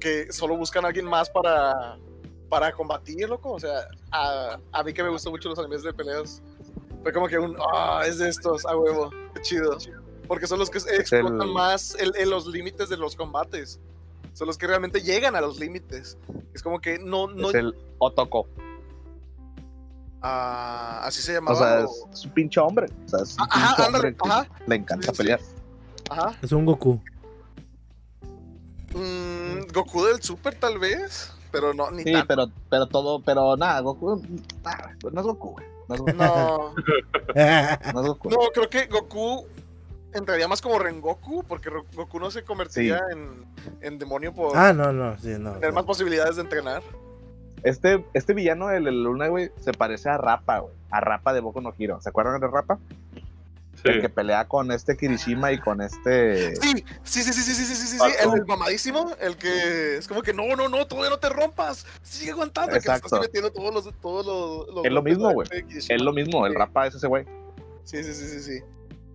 que solo buscan a alguien más para, para combatir, loco. O sea, a, a mí que me gustan mucho los animes de peleas, fue como que un, ah, es de estos, a huevo, qué chido. Porque son los que explotan el- más el- el- los límites de los combates. Son los que realmente llegan a los límites. Es como que no, no, Es el Otoko. ah, así se llamaba. O sea, es, es un pinche hombre. O sea, es un Ah, Ajá, pinche ándale, hombre que ajá. le encanta Sí, sí. pelear. Ajá. Es un Goku. Mm, Goku del Super, tal vez. Pero no, ni Sí, tanto. pero, pero todo, pero nada, Goku, nada, no es Goku, güey. No es Goku. No, No es Goku. no, creo que Goku entraría más como Rengoku, porque Goku no se convertiría en, en demonio por Ah, no, no, sí, no. tener más posibilidades de entrenar. Este, este villano, el, el Luna, güey, se parece a Rapa, güey. A Rapa de Boku no Hero. ¿Se acuerdan de Rapa? El que pelea con este Kirishima y con este. Sí, sí, sí, sí, sí, sí, sí, sí, el, el mamadísimo, el que es como que no, no, no, todavía no te rompas, sigue aguantando, que Exacto. estás metiendo todos los, todos los, los Es lo mismo, güey. Es lo mismo, el. Rapa es ese güey. Sí, sí, sí, sí, sí.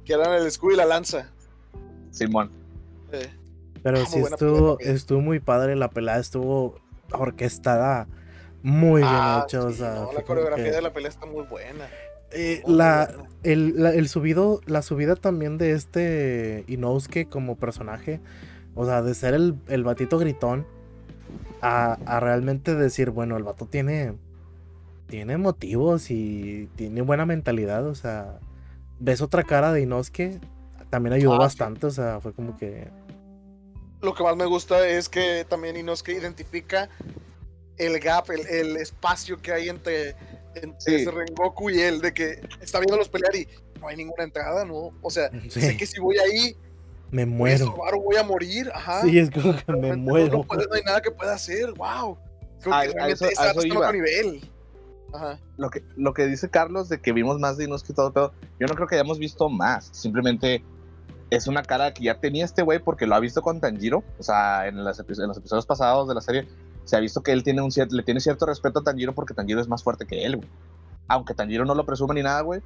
Que eran el escudo y la lanza. Simón. Eh, Pero Ah, sí pelea estuvo, estuvo muy padre, la pelea estuvo orquestada muy bien ah, hecha, o sí, sea, no, la coreografía que- de la pelea está muy buena. Eh, muy la, el, la- el subido, la subida también de este Inosuke como personaje, o sea, de ser el, el batito gritón a, a realmente decir, bueno, el vato tiene, tiene motivos y tiene buena mentalidad, o sea, ves otra cara de Inosuke, también ayudó Ah, sí. bastante, o sea, fue como que... Lo que más me gusta es que también Inosuke identifica el gap, el, el espacio que hay entre, entre Sí. ese Rengoku y él, de que está viéndolos pelear y no hay ninguna entrada, ¿no? O sea, Sí, sé que si voy ahí, me voy a muero. estorbar o voy a morir, ajá. Sí, es como que me Realmente no- muero. No, puede- no hay nada que pueda hacer, wow. Creo A- que a eso- a está eso iba. nivel. Ajá. Lo que, lo que dice Carlos de que vimos más de Inosuke y todo, pero yo no creo que hayamos visto más. Simplemente es una cara que ya tenía este güey porque lo ha visto con Tanjiro. O sea, en, las en los episodios pasados de la serie se ha visto que él tiene un le tiene cierto respeto a Tanjiro porque Tanjiro es más fuerte que él, güey. Aunque Tanjiro no lo presume ni nada, güey.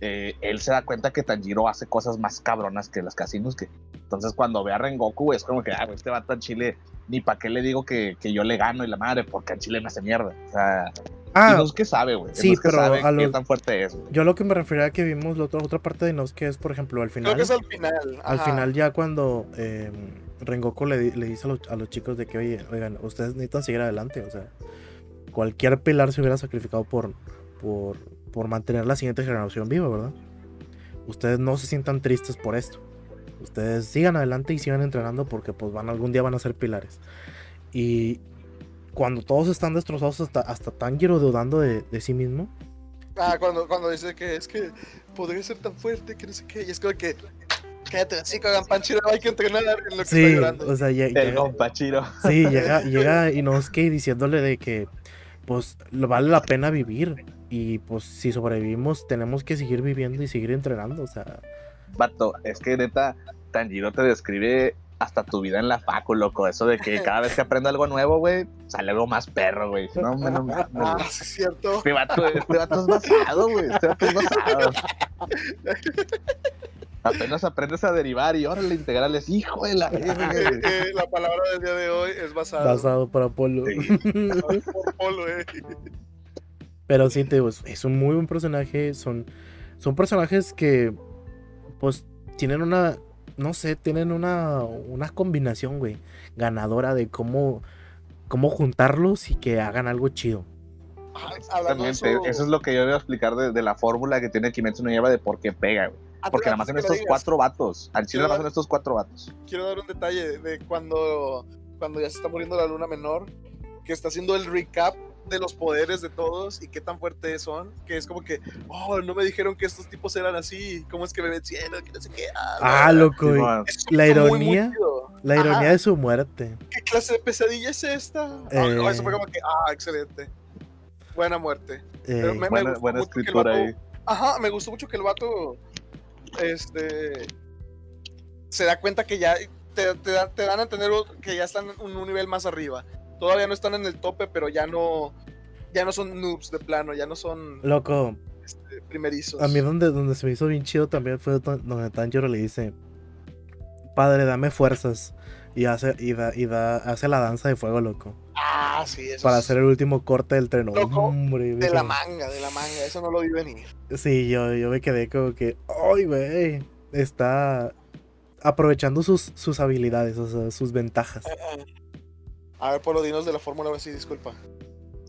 eh, él se da cuenta que Tanjiro hace cosas más cabronas que las que Inosuke. Entonces, cuando ve a Rengoku, güey, es como que, ah, güey, este vato en Chile, ni para qué le digo que, que yo le gano y la madre, porque en Chile me hace mierda. O sea, Ah, Inosuke sabe, güey. sí, Inosuke pero sabe a qué lo- tan fuerte es, yo lo que me refería a que vimos la otra, otra parte de Inosuke es, por ejemplo, al Creo final. que es al final. Al ajá. final ya cuando eh, Rengoku le, di- le dice a los, a los chicos de que, oye, oigan, ustedes necesitan seguir adelante, o sea, cualquier pilar se hubiera sacrificado por, por, por mantener la siguiente generación viva, ¿verdad? Ustedes no se sientan tristes por esto. Ustedes sigan adelante y sigan entrenando porque pues van algún día van a ser pilares. Y cuando todos están destrozados hasta, hasta Tanjiro dudando de, de sí mismo, Ah, cuando, cuando dice que es que podría ser tan fuerte, que no sé qué. Y es como que, cállate así, hagan panchiro, hay que entrenar en lo que sí, está llorando. o sea, ya- El. Sí, llega, llega Inosuke diciéndole de que pues lo- vale la pena vivir y pues si sobrevivimos tenemos que seguir viviendo y seguir entrenando, o sea, Vato, es que neta, Tanjiro te describe hasta tu vida en la facu, loco. Eso de que cada vez que aprende algo nuevo, güey, sale algo más perro, güey. No, no, no, no, Ah, no. sí, es cierto. Este vato, este vato es basado, güey. Este vato es basado. Apenas aprendes a derivar y órale, integrales. Hijo de la la palabra del día de hoy es basado basado para Apolo. Sí. por Polo, eh. Pero sí, te digo, es- un muy buen personaje, son, son personajes que pues tienen una, no sé, tienen una, una combinación, güey, ganadora de cómo, cómo juntarlos y que hagan algo chido. Exactamente. Eso es lo que yo voy a explicar de, de la fórmula que tiene Kimetsu no lleva de por qué pega, güey. Porque nada más lo estos cuatro vatos. Al chile nada más en estos cuatro vatos. Quiero dar un detalle de cuando, cuando ya se está muriendo la luna menor, que está haciendo el recap de los poderes de todos y qué tan fuertes son, que es como que, oh, no me dijeron que estos tipos eran así, ¿cómo es que me vencieron? Que no sé qué. Ah, la- loco, la estuvo muy, muy ironía- la Ajá, ironía de su muerte. ¿Qué clase de pesadilla es esta? Ah, Eh. no, eso fue como que, ah, excelente. Buena muerte. Pero Eh, me- me Buena, gustó buena mucho que el escritura vato- ahí. Ajá, me gustó mucho que el vato este se da cuenta que ya te, te da- te dan a entender que ya están un nivel más arriba. Todavía no están en el tope, pero ya no ya no son noobs de plano, ya no son loco, este, primerizos. a mí donde, donde se me hizo bien chido también fue do- donde Tanjiro le dice, padre, dame fuerzas. Y hace, y da, y da, hace la danza de fuego, loco. Ah, sí, eso Para es hacer el último corte del tren. Loco, Hombre, de la manga, de la manga, eso no lo vi venir. Sí, yo, yo me quedé como que, ay, güey, está aprovechando sus, sus habilidades, o sea, sus ventajas. A ver, por los dinos de la fórmula, ver si disculpa.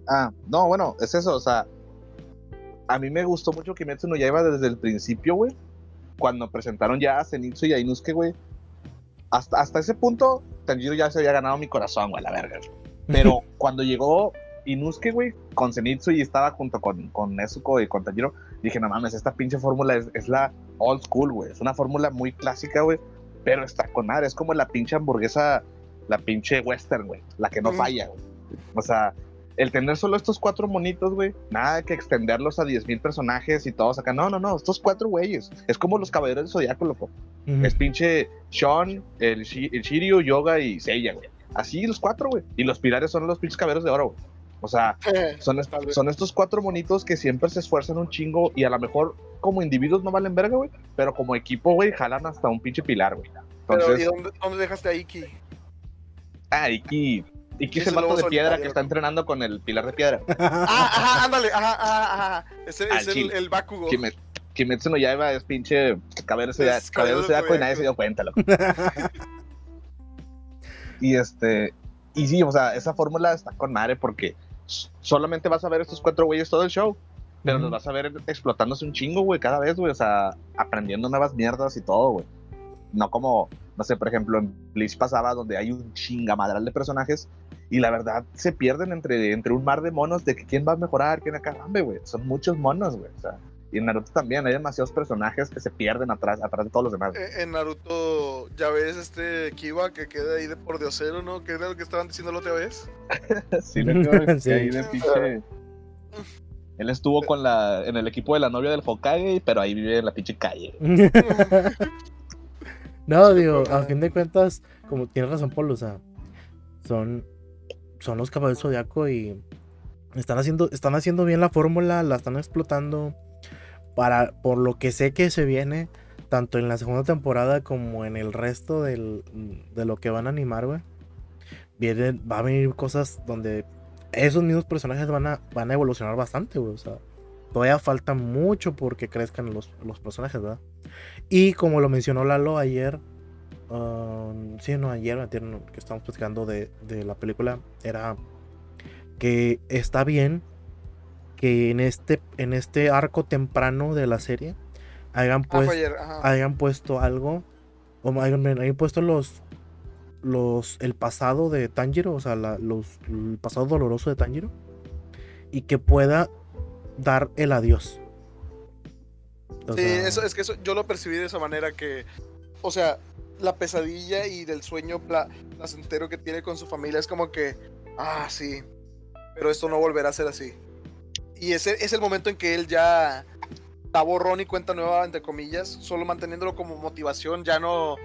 Ah, no, bueno, es eso, o sea, a mí me gustó mucho Kimetsu no Yaiba desde el principio, güey. Cuando presentaron ya a Zenitsu y a Inosuke, güey. Hasta, hasta ese punto, Tanjiro ya se había ganado mi corazón, güey, la verga. Pero cuando llegó Inosuke, güey, con Zenitsu y estaba junto con, con Nezuko y con Tanjiro, dije, no mames, esta pinche fórmula es, es la old school, güey. Es una fórmula muy clásica, güey. Pero está con madre. Es como la pinche hamburguesa, la pinche western, güey. La que no Mm. falla, güey. O sea, el tener solo estos cuatro monitos, güey. Nada que extenderlos a 10.000 personajes y todos acá. No, no, no. Estos cuatro güeyes. Es como los caballeros del zodiaco, loco. Es pinche Sean, el, el Shiryu, Yoga y Seiya, güey. Así los cuatro, güey. Y los pilares son los pinches caballeros de oro, güey. O sea, son, est- son estos cuatro monitos que siempre se esfuerzan un chingo y a lo mejor como individuos no valen verga, güey. Pero como equipo, güey, jalan hasta un pinche pilar, güey. Pero, ¿y Entonces, dónde, dónde dejaste a Iki? ah, Iki. Iki es Ese el vato de piedra que está entrenando con el pilar de piedra. Ah, ajá, ándale, ajá, ajá, ajá. Ese es el, el Bakugo. Kime- Kimetsu no Yaiba es pinche caballero caballero zodiaco y nadie se dio cuenta, loco. Y este, y sí, o sea, esa fórmula está con madre porque solamente vas a ver estos cuatro güeyes todo el show, pero los vas a ver explotándose un chingo, güey, cada vez, güey, o sea, aprendiendo nuevas mierdas y todo, güey. No como, no sé, por ejemplo, en Bleach pasaba donde hay un chingamadral de personajes y la verdad se pierden entre, entre un mar de monos de que quién va a mejorar, quién acá, hombre, güey, son muchos monos, güey, o sea. Y en Naruto también hay demasiados personajes que se pierden atrás, atrás de todos los demás. Eh, En Naruto, ya ves este Kiba que queda ahí de por diosero, ¿no? Que era lo que estaban diciendo la otra vez. Sí, loco, Sí. ahí de pinche- Él estuvo con la, en el equipo de la novia del Hokage, pero ahí vive en la pinche calle. no, digo, a fin de cuentas, como tienes razón, Polo, o sea, son, son los caballeros zodiaco y están haciendo, están haciendo bien la fórmula, la están explotando. Para, por lo que sé que se viene, tanto en la segunda temporada como en el resto del, de lo que van a animar, güey. Vienen, va a venir cosas donde esos mismos personajes van a, van a evolucionar bastante, güey. O sea, todavía falta mucho porque crezcan los, los personajes, ¿verdad? Y como lo mencionó Lalo ayer, um, sí, no, ayer, no, que estamos platicando de, de la película, era que está bien que en este, en este arco temprano de la serie hayan, pues, hayan puesto algo, o hayan, hayan puesto los, los, el pasado de Tanjiro, o sea, la- los, el pasado doloroso de Tanjiro, y que pueda dar el adiós. O Sí, sea, eso, es que eso yo lo percibí de esa manera que, o sea, la pesadilla y del sueño pla- placentero que tiene con su familia es como que, ah, sí, pero esto no volverá a ser así. Y ese es el momento en que él ya da borrón y cuenta nueva, entre comillas, solo manteniéndolo como motivación, ya no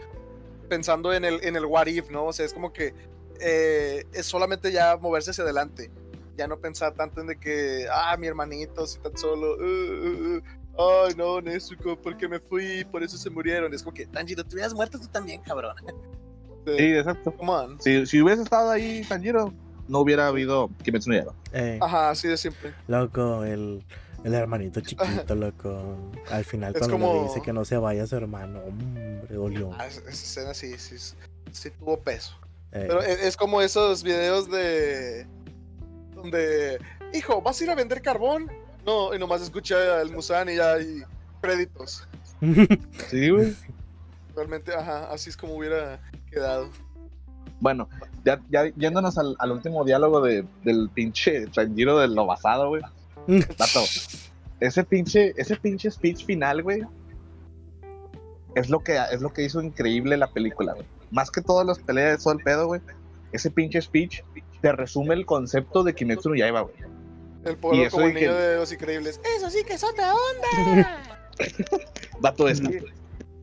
pensando en el, en el what if, ¿no? O sea, es como que eh, es solamente ya moverse hacia adelante. Ya no pensar tanto en de que, ah, mi hermanito, si tan solo, uh, uh, uh, ay, no, Nezuko, porque me fui, por eso se murieron. Es como que, Tanjiro, te hubieras muerto tú también, cabrón. Sí, exacto. Come on. Si, si hubiese estado ahí Tanjiro, no hubiera habido Kimetsu no Yaiba. eh, Ajá, así de simple. loco, el, el hermanito chiquito, loco. Al final, Es cuando le como- dice que no se vaya su hermano, hombre, dolió. Ah, esa esa escena sí, sí, sí tuvo peso. Eh, Pero es, es como esos videos de. donde. Hijo, ¿vas a ir a vender carbón? No, y nomás escucha el Musan y ya hay créditos. Sí, güey. Realmente, ajá, así es como hubiera quedado. Bueno, ya, ya yéndonos al, al último diálogo de, del pinche Tanjiro del lo basado, güey. Ese pinche, ese pinche speech final, güey, es lo que es lo que hizo increíble la película, güey. Más que todas las peleas, todo el pedo, güey. Ese pinche speech te resume el concepto de Kimetsu no Yaiba, güey. El Y pueblo eso como el de niño que- de los increíbles. Eso sí que es otra onda. Vato, es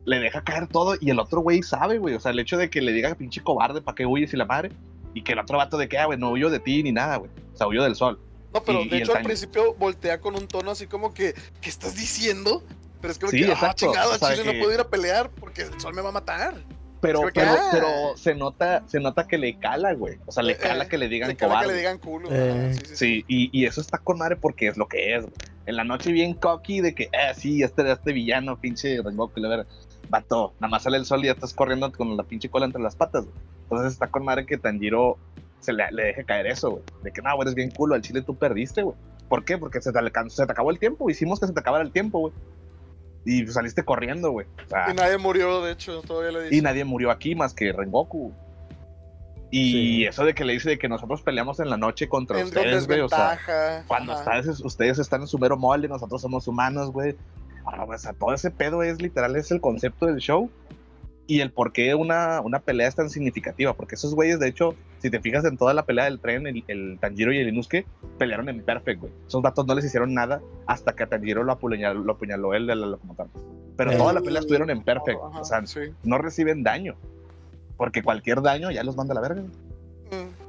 le deja caer todo y el otro güey sabe, güey. O sea, el hecho de que le diga pinche cobarde, ¿para qué huyes y la madre? Y que el otro vato de que, ah, güey, no huyo de ti ni nada, güey. O sea, huyo del sol. No, pero Y- de y hecho al principio voltea con un tono así como que, ¿qué estás diciendo? Pero es como Sí, que, ah, exacto. chingado, O sea, chile que- no puedo ir a pelear porque el sol me va a matar. Pero, que, pero, ah. pero se nota, se nota que le cala, güey. O sea, le Eh, cala eh, que le digan Le cala que cobarde. le digan culo. Eh, sí, sí, sí. Sí, y, y eso está con madre porque es lo que es, güey. En la noche bien cocky de que, ah, sí, este, este villano, pinche Rengoku, la verdad. Vato, nada más sale el sol y ya estás corriendo con la pinche cola entre las patas, güey. Entonces está con madre que Tanjiro se le, le deje caer eso, güey. De que, no, güey, eres bien culo, al chile tú perdiste, güey. ¿Por qué? Porque se te, alcanzó, se te acabó el tiempo, hicimos que se te acabara el tiempo, güey. Y saliste corriendo, güey. O sea, Y nadie murió, de hecho, todavía le dice. y nadie murió aquí más que Rengoku. Y Sí. eso de que le dice de que nosotros peleamos en la noche contra en ustedes, güey. O sea, cuando ustedes, ustedes están en su mero molde, nosotros somos humanos, güey. O sea, todo ese pedo es literal, es el concepto del show y el por qué una, una pelea es tan significativa. Porque esos güeyes, de hecho, si te fijas en toda la pelea del tren, el, el Tanjiro y el Inosuke pelearon en perfect, güey. Esos vatos no les hicieron nada hasta que a Tanjiro lo apuñaló, lo apuñaló él de la locomotora. Pero Eh. toda la pelea estuvieron en perfect. Ajá, o sea, sí. no reciben daño. Porque cualquier daño ya los manda a la verga. Mm.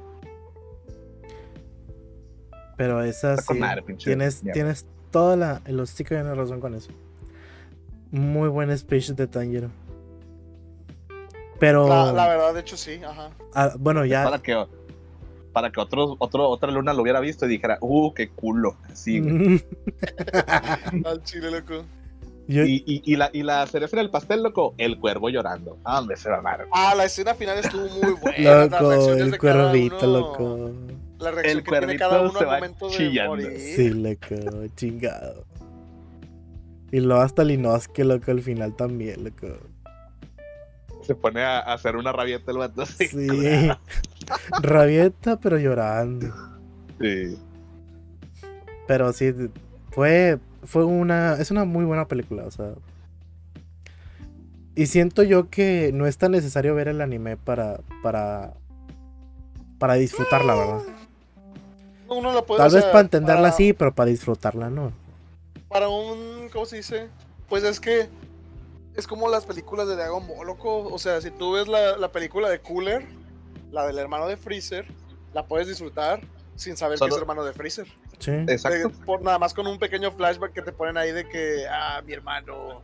Pero esa sí. madre, tienes, mierda. tienes toda la. El hocico tiene razón con eso. Muy buen speech de Tanjiro. Pero. La, la verdad, de hecho, sí, ajá. ah, bueno, ya. Para que, para que otro, otro, otra luna lo hubiera visto y dijera, uh, qué culo. Así, güey. Al chile, loco. Yo- Y, y, y la, y la cereza en el pastel, loco, el cuervo llorando. Ah, hombre, se mamaron. Ah, la escena final estuvo muy buena. loco, el cuervito, uno- loco. La reacción El que tiene cuervito cada uno se al va momento de morir. Sí, loco, chingado. Y luego hasta Linosuke, loco, al final también, loco. Se pone a, hacer una rabieta el vato. así. Sí. Rabieta, pero llorando. Sí. Pero sí, fue, fue una, es una muy buena película, o sea. Y siento yo que no es tan necesario ver el anime para, para, para disfrutarla, ¿verdad? Uno la puede Tal vez para entenderla para- sí, pero para disfrutarla no. Para un. ¿Cómo se dice? Pues es que. Es como las películas de Dragon Ball, loco. O sea, si tú ves la, la película de Cooler, la del hermano de Freezer, la puedes disfrutar sin saber que es hermano de Freezer. Sí, Exacto. De- por nada más con un pequeño flashback que te ponen ahí de que, ah, mi hermano,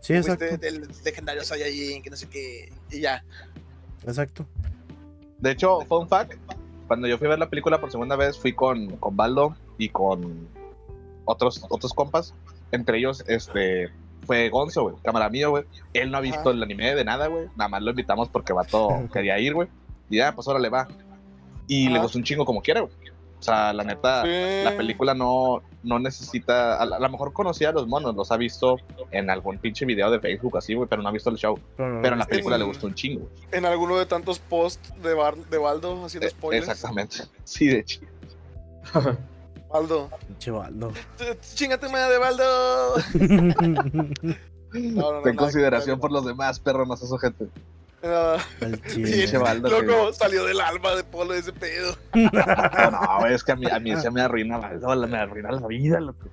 sí, exacto. del legendario Saiyajin, que no sé qué, y ya. Exacto. De hecho, fun fact, cuando yo fui a ver la película por segunda vez, fui con, con Baldo y con otros, otros compas. Entre ellos, este, fue Gonzo, güey, cámara mío, güey. Él no ha visto Ajá. el anime de nada, güey. Nada más lo invitamos porque Vato quería ir, güey. Y ya, pues ahora le va. Y le Ajá. gustó un chingo como quiera, güey. O sea, la neta, Sí. la película no, no necesita. A, la- a lo mejor conocía a los monos, los ha visto en algún pinche video de Facebook así, güey, pero no ha visto el show. Pero, Pero en la película Mm. le gustó un chingo. En alguno de tantos posts de, Bar- de Baldo haciendo Eh, spoilers. Exactamente. Sí, de hecho. Baldo. Pinche Baldo. Chingate madre de Baldo. No, no, no, Ten consideración por los demás, perro, no seas gente. Chile. Pinche Baldo. que- loco, salió del alma de Polo ese pedo. No, no, es que a mí, a mí se me arruina la, me arruina la vida, loco.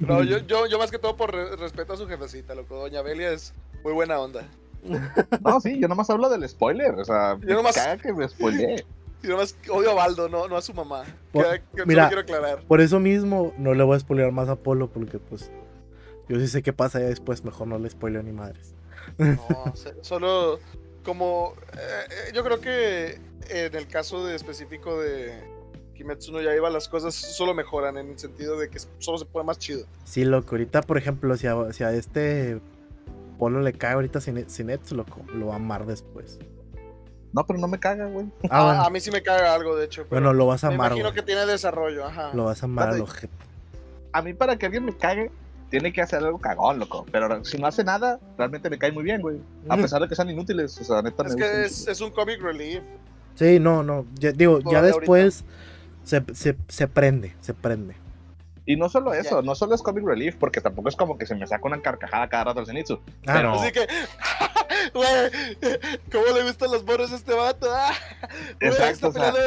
No, yo, yo, yo más que todo por re- respeto a su jefecita, loco. Doña Belia es muy buena onda. No, sí, yo nomás hablo del spoiler. O sea, Yo nomás- caga que me spoileé. Y nomás odio a Baldo, no, no a su mamá. Por- Que- mira. quiero aclarar. Por eso mismo no le voy a spoilear más a Polo porque pues yo sí sé qué pasa ya después, mejor no le spoileo ni madres. No, solo como eh, eh, yo creo que en el caso de específico de Kimetsu no Yaiba las cosas solo mejoran en el sentido de que solo se puede más chido. Sí, loco, ahorita por ejemplo, si a, si a este Polo le cae ahorita sin, sin Etsu, loco, lo va a amar después. No, pero no me caga, güey. Ah, a, bueno. a mí sí me caga algo, de hecho. pero Bueno, lo vas a me amar, imagino güey. que tiene desarrollo, ajá. Lo vas a amar al Cuando- ojete. A mí, para que alguien me cague, tiene que hacer algo cagón, loco. Pero si no hace nada, realmente me cae muy bien, güey. A Mm. pesar de que sean inútiles. O sea, neta, Es me que es, es un comic relief. Sí, no, no. ya- digo, ya después se, se, se prende, se prende. Y no solo eso, no solo es comic relief, porque tampoco es como que se me saca una carcajada cada rato el Zenitsu. Ah, Pero-. Así que, güey, ¿cómo le gustan los moros a este vato? Ah, Exacto, o sea, de.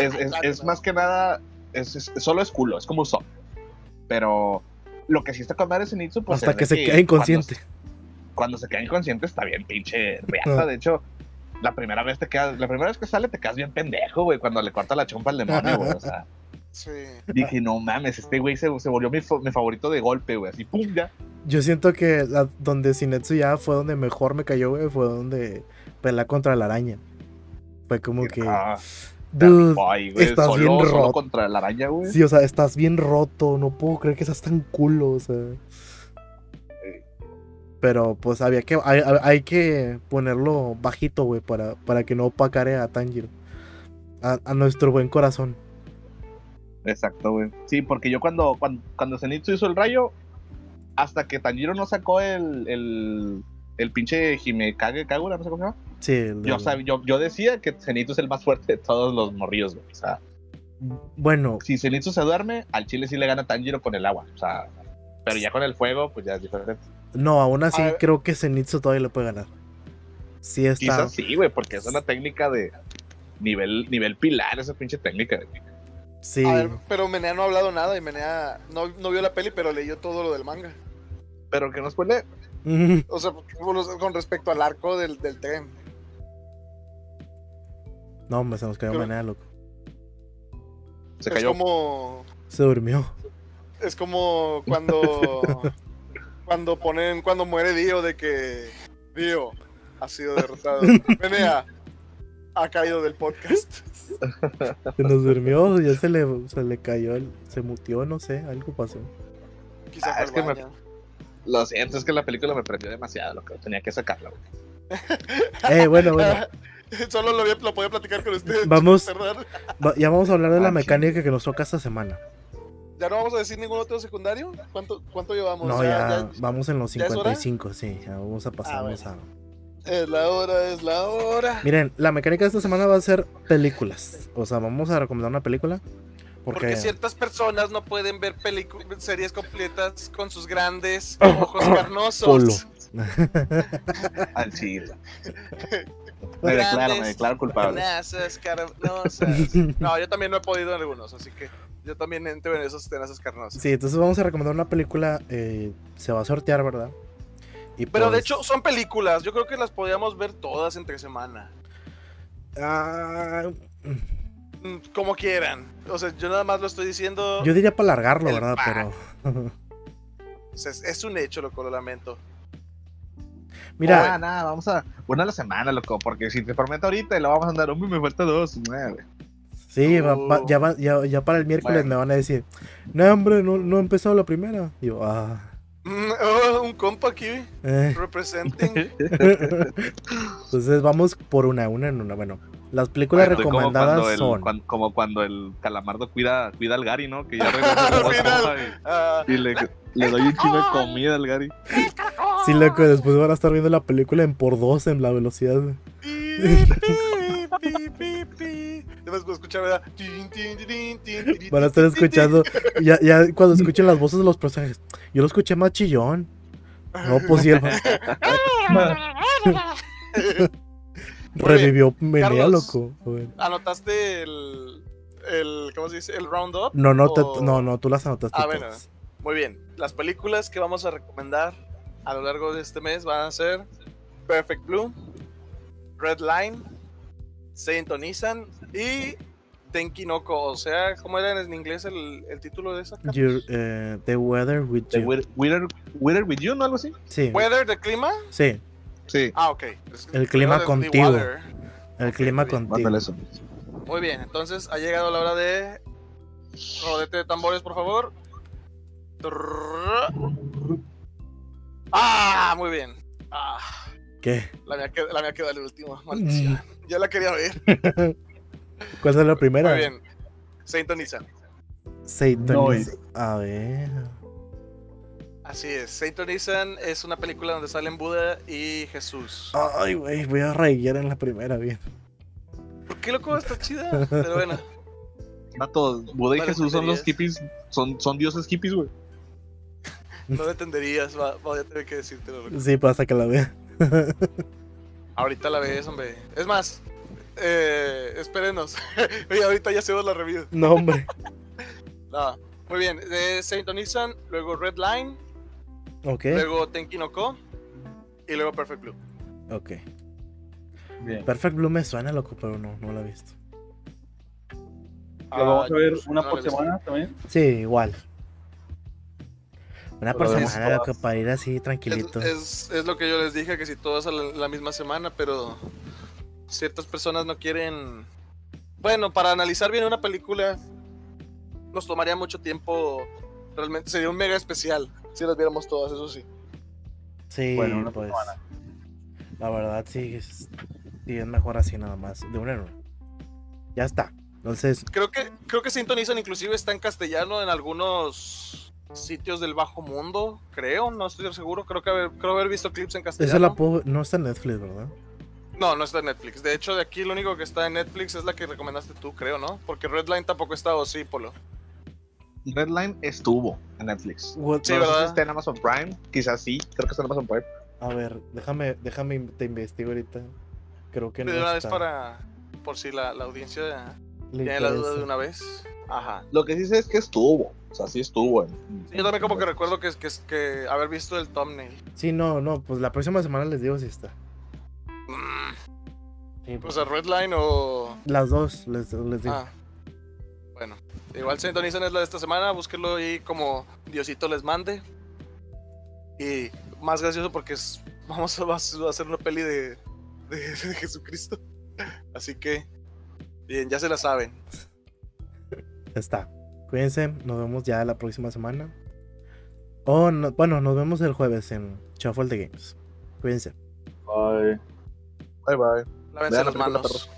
Es, es, Claro, es no. más que nada, es, es- solo es culo, es como Usopp. Pero lo que sí está con madre Zenitsu, pues. Hasta es que se quede inconsciente. Cuando, cuando se queda inconsciente está bien, pinche reata. Ah. De hecho, la primera vez te quedas, la primera vez que sale te quedas bien pendejo, güey, cuando le corta la chompa al demonio, güey. O sea, Sí. dije, no mames, este güey se, se volvió mi, mi favorito de golpe, güey. Así, pum, ya. Yo siento que la- donde Sinetsu ya fue donde mejor me cayó, güey, fue donde pelea contra la araña. Fue como que. Ah, Dude, ay, güey, estás solo, bien roto. contra la araña, güey. Sí, o sea, estás bien roto. No puedo creer que seas tan culo, o sea. Pero pues había que. Hay, hay que ponerlo bajito, güey, para, para que no opacare a Tanjiro. A, a nuestro buen corazón. Exacto, güey. Sí, porque yo cuando, cuando, cuando Zenitsu hizo el rayo, hasta que Tanjiro no sacó el, el, el pinche Himekage Kagura, no sé cómo se llama. Sí, el Yo, yo, yo decía que Zenitsu es el más fuerte de todos los morrillos, güey. O sea, Bueno, si Zenitsu se duerme, al chile sí le gana Tanjiro con el agua. O sea, Pero ya con el fuego, pues ya es diferente. No, aún así A creo que Zenitsu todavía le puede ganar. Sí está. Quizás sí, güey, porque es una técnica de nivel, nivel pilar, esa pinche técnica. güey. Sí. A ver, pero Menea no ha hablado nada y Menea no, no vio la peli, pero leyó todo lo del manga. Pero que no spoile. O sea, con respecto al arco del, del tren. No, hombre, se nos cayó manera, loco. Se es cayó. como. Se durmió. Es como cuando. cuando ponen. Cuando muere Dio de que. Dio ha sido derrotado. Menea ha caído del podcast. Se nos durmió, ya se le, se le cayó, el, se mutió, no sé, algo pasó. Quizá Ah, es que me-. Lo siento, es que la película me prendió demasiado, lo que tenía que sacarla. güey. Eh, bueno, bueno. Solo lo, podía platicar con ustedes. Vamos. perdón. ya vamos a hablar de la Ah, mecánica que nos toca esta semana. ¿Ya no vamos a decir ningún otro secundario? ¿Cuánto, cuánto llevamos? No, ya, vamos en los ¿ya es hora? 55, sí, ya vamos a pasar. Ah, a... Es la hora, es la hora. Miren, la mecánica de esta semana va a ser películas. O sea, vamos a recomendar una película. Porque, Porque ciertas personas no pueden ver series completas con sus grandes ojos carnosos. Polo. Al chile. Me declaro, me declaro culpable. Tenazas carnosas. No, yo también no he podido en algunos, así que yo también entro en esos tenazas carnosas. Sí, entonces vamos a recomendar una película. eh, se va a sortear, ¿verdad? Y Pero de pues- hecho son películas, yo creo que las podríamos ver todas entre semana. Ah, Mm, Como quieran. O sea, yo nada más lo estoy diciendo. yo diría para alargarlo, ¿verdad? Pero. o sea, es, es un hecho, loco, lo lamento. Mira, Nada, nada, vamos a. Una a la semana, loco, porque si te prometo ahorita y lo vamos a andar, hombre, me falta dos. nueve. sí, va- va- Oh. ya, va- ya, ya para el miércoles Bueno. me van a decir: No, hombre, no, no he empezado la primera. Y yo, ah. Mm, oh, un compa aquí, eh. representing. Entonces vamos por una, una en una. Bueno, las películas Bueno, como recomendadas cuando el- son. cuan- como cuando el calamardo cuida, cuida al Gary, ¿no? Que ya regresa Ah, y, y le, le doy un chingo de comida al Gary. Sí, loco, después van a estar viendo la película en por dos en la velocidad. Pi, pi, pi, escuchar, ¿verdad? Van a estar escuchando. Ya, ya cuando escuchen las voces de los personajes. Yo lo escuché más chillón. No, pues sí, revivió Menea, loco. ¿Anotaste el, el. ¿Cómo se dice? El roundup? No, no, te- no, no, tú las anotaste. Ah, bueno. todas. Muy bien. Las películas que vamos a recomendar a lo largo de este mes van a ser Perfect Blue, Red Line, Saint Onisan y Tenki no Ko. O sea, ¿cómo era en inglés el, el título de esa? Your, eh, the weather with The you. Wither- Wither with You, ¿no? Algo así. Sí, ¿Weather de clima? sí, Sí. Ah, ok. Es- El clima contigo. El clima contigo. Eso. Muy bien, entonces ha llegado la hora de. Rodete de tambores, por favor. Ah, muy bien. Ah, ¿Qué? la mía, queda, la mía el último. Maldición. Ya la quería ver. ¿Cuál es la primera? Muy bien. Saint Onisan. Satan. Noise. A ver. Así es. Saint Onisan es una película donde salen Buda y Jesús. Ay, güey, voy a reír en la primera, bien. ¿Por qué loco está chida? Pero bueno. Vato, Buda y No Jesús son los hippies, son, son dioses hippies, güey. No lo entenderías. Va, voy a tener que decírtelo. loco. Sí, pasa que la vea. Ahorita la ves, hombre. Es más, eh, espérenos. Oye, ahorita ya hacemos la review. No, hombre. No. Muy bien. De Saint Onisan, luego Red Line, Ok. luego Tenki no Ko y luego Perfect Blue. Ok. Bien. Perfect Blue me suena, loco, pero no, no la he visto. ¿La vamos Ah, a ver yo una no por semana también? Sí, igual. Una por es semana, loco, para ir así Es, tranquilito. es- es lo que yo les dije, que si todas a la, la misma semana, pero ciertas personas no quieren... Bueno, para analizar bien una película nos tomaría mucho tiempo. Realmente sería un mega especial si las viéramos todas, eso sí. Sí, Bueno, una pues. semana. La verdad, sí, es, sí, es mejor así nada más. De una en una. Ya está. Entonces, Creo que, creo que Sintonizan inclusive está en castellano en algunos sitios del bajo mundo, creo, no estoy seguro, creo que haber, creo haber visto clips en castellano. esa la puedo. No está en Netflix, ¿verdad? No, no está en Netflix. De hecho, de aquí lo único que está en Netflix es la que recomendaste tú, creo, ¿no? Porque Redline tampoco está, o sí, Polo. Redline estuvo en Netflix. What- Sí, no sé ¿verdad? si está en Amazon Prime, quizás sí, creo que está en Amazon Prime. A ver, déjame, déjame, te investigo ahorita. Creo que no de una vez está. para. Por si la, la audiencia tiene la duda de una vez. Ajá. Lo que sí sé es que estuvo, o sea, sí estuvo. En, Sí, yo también como que recuerdo que, que, que haber visto el thumbnail. Sí, no, no, pues la próxima semana les digo si está. Mm, Sí, Pues a Redline o. Las dos, les, les digo. Ah. Bueno, igual sintonicen es la de esta semana, búsquenlo ahí como Diosito les mande. Y más gracioso porque es, vamos a, va a hacer una peli de, de, de Jesucristo. Así que, bien, ya se la saben. Ya está. Cuídense, nos vemos ya la próxima semana. O, no- bueno, nos vemos el jueves en Shuffle the Games. Cuídense. Bye. Bye bye. Lávense las manos.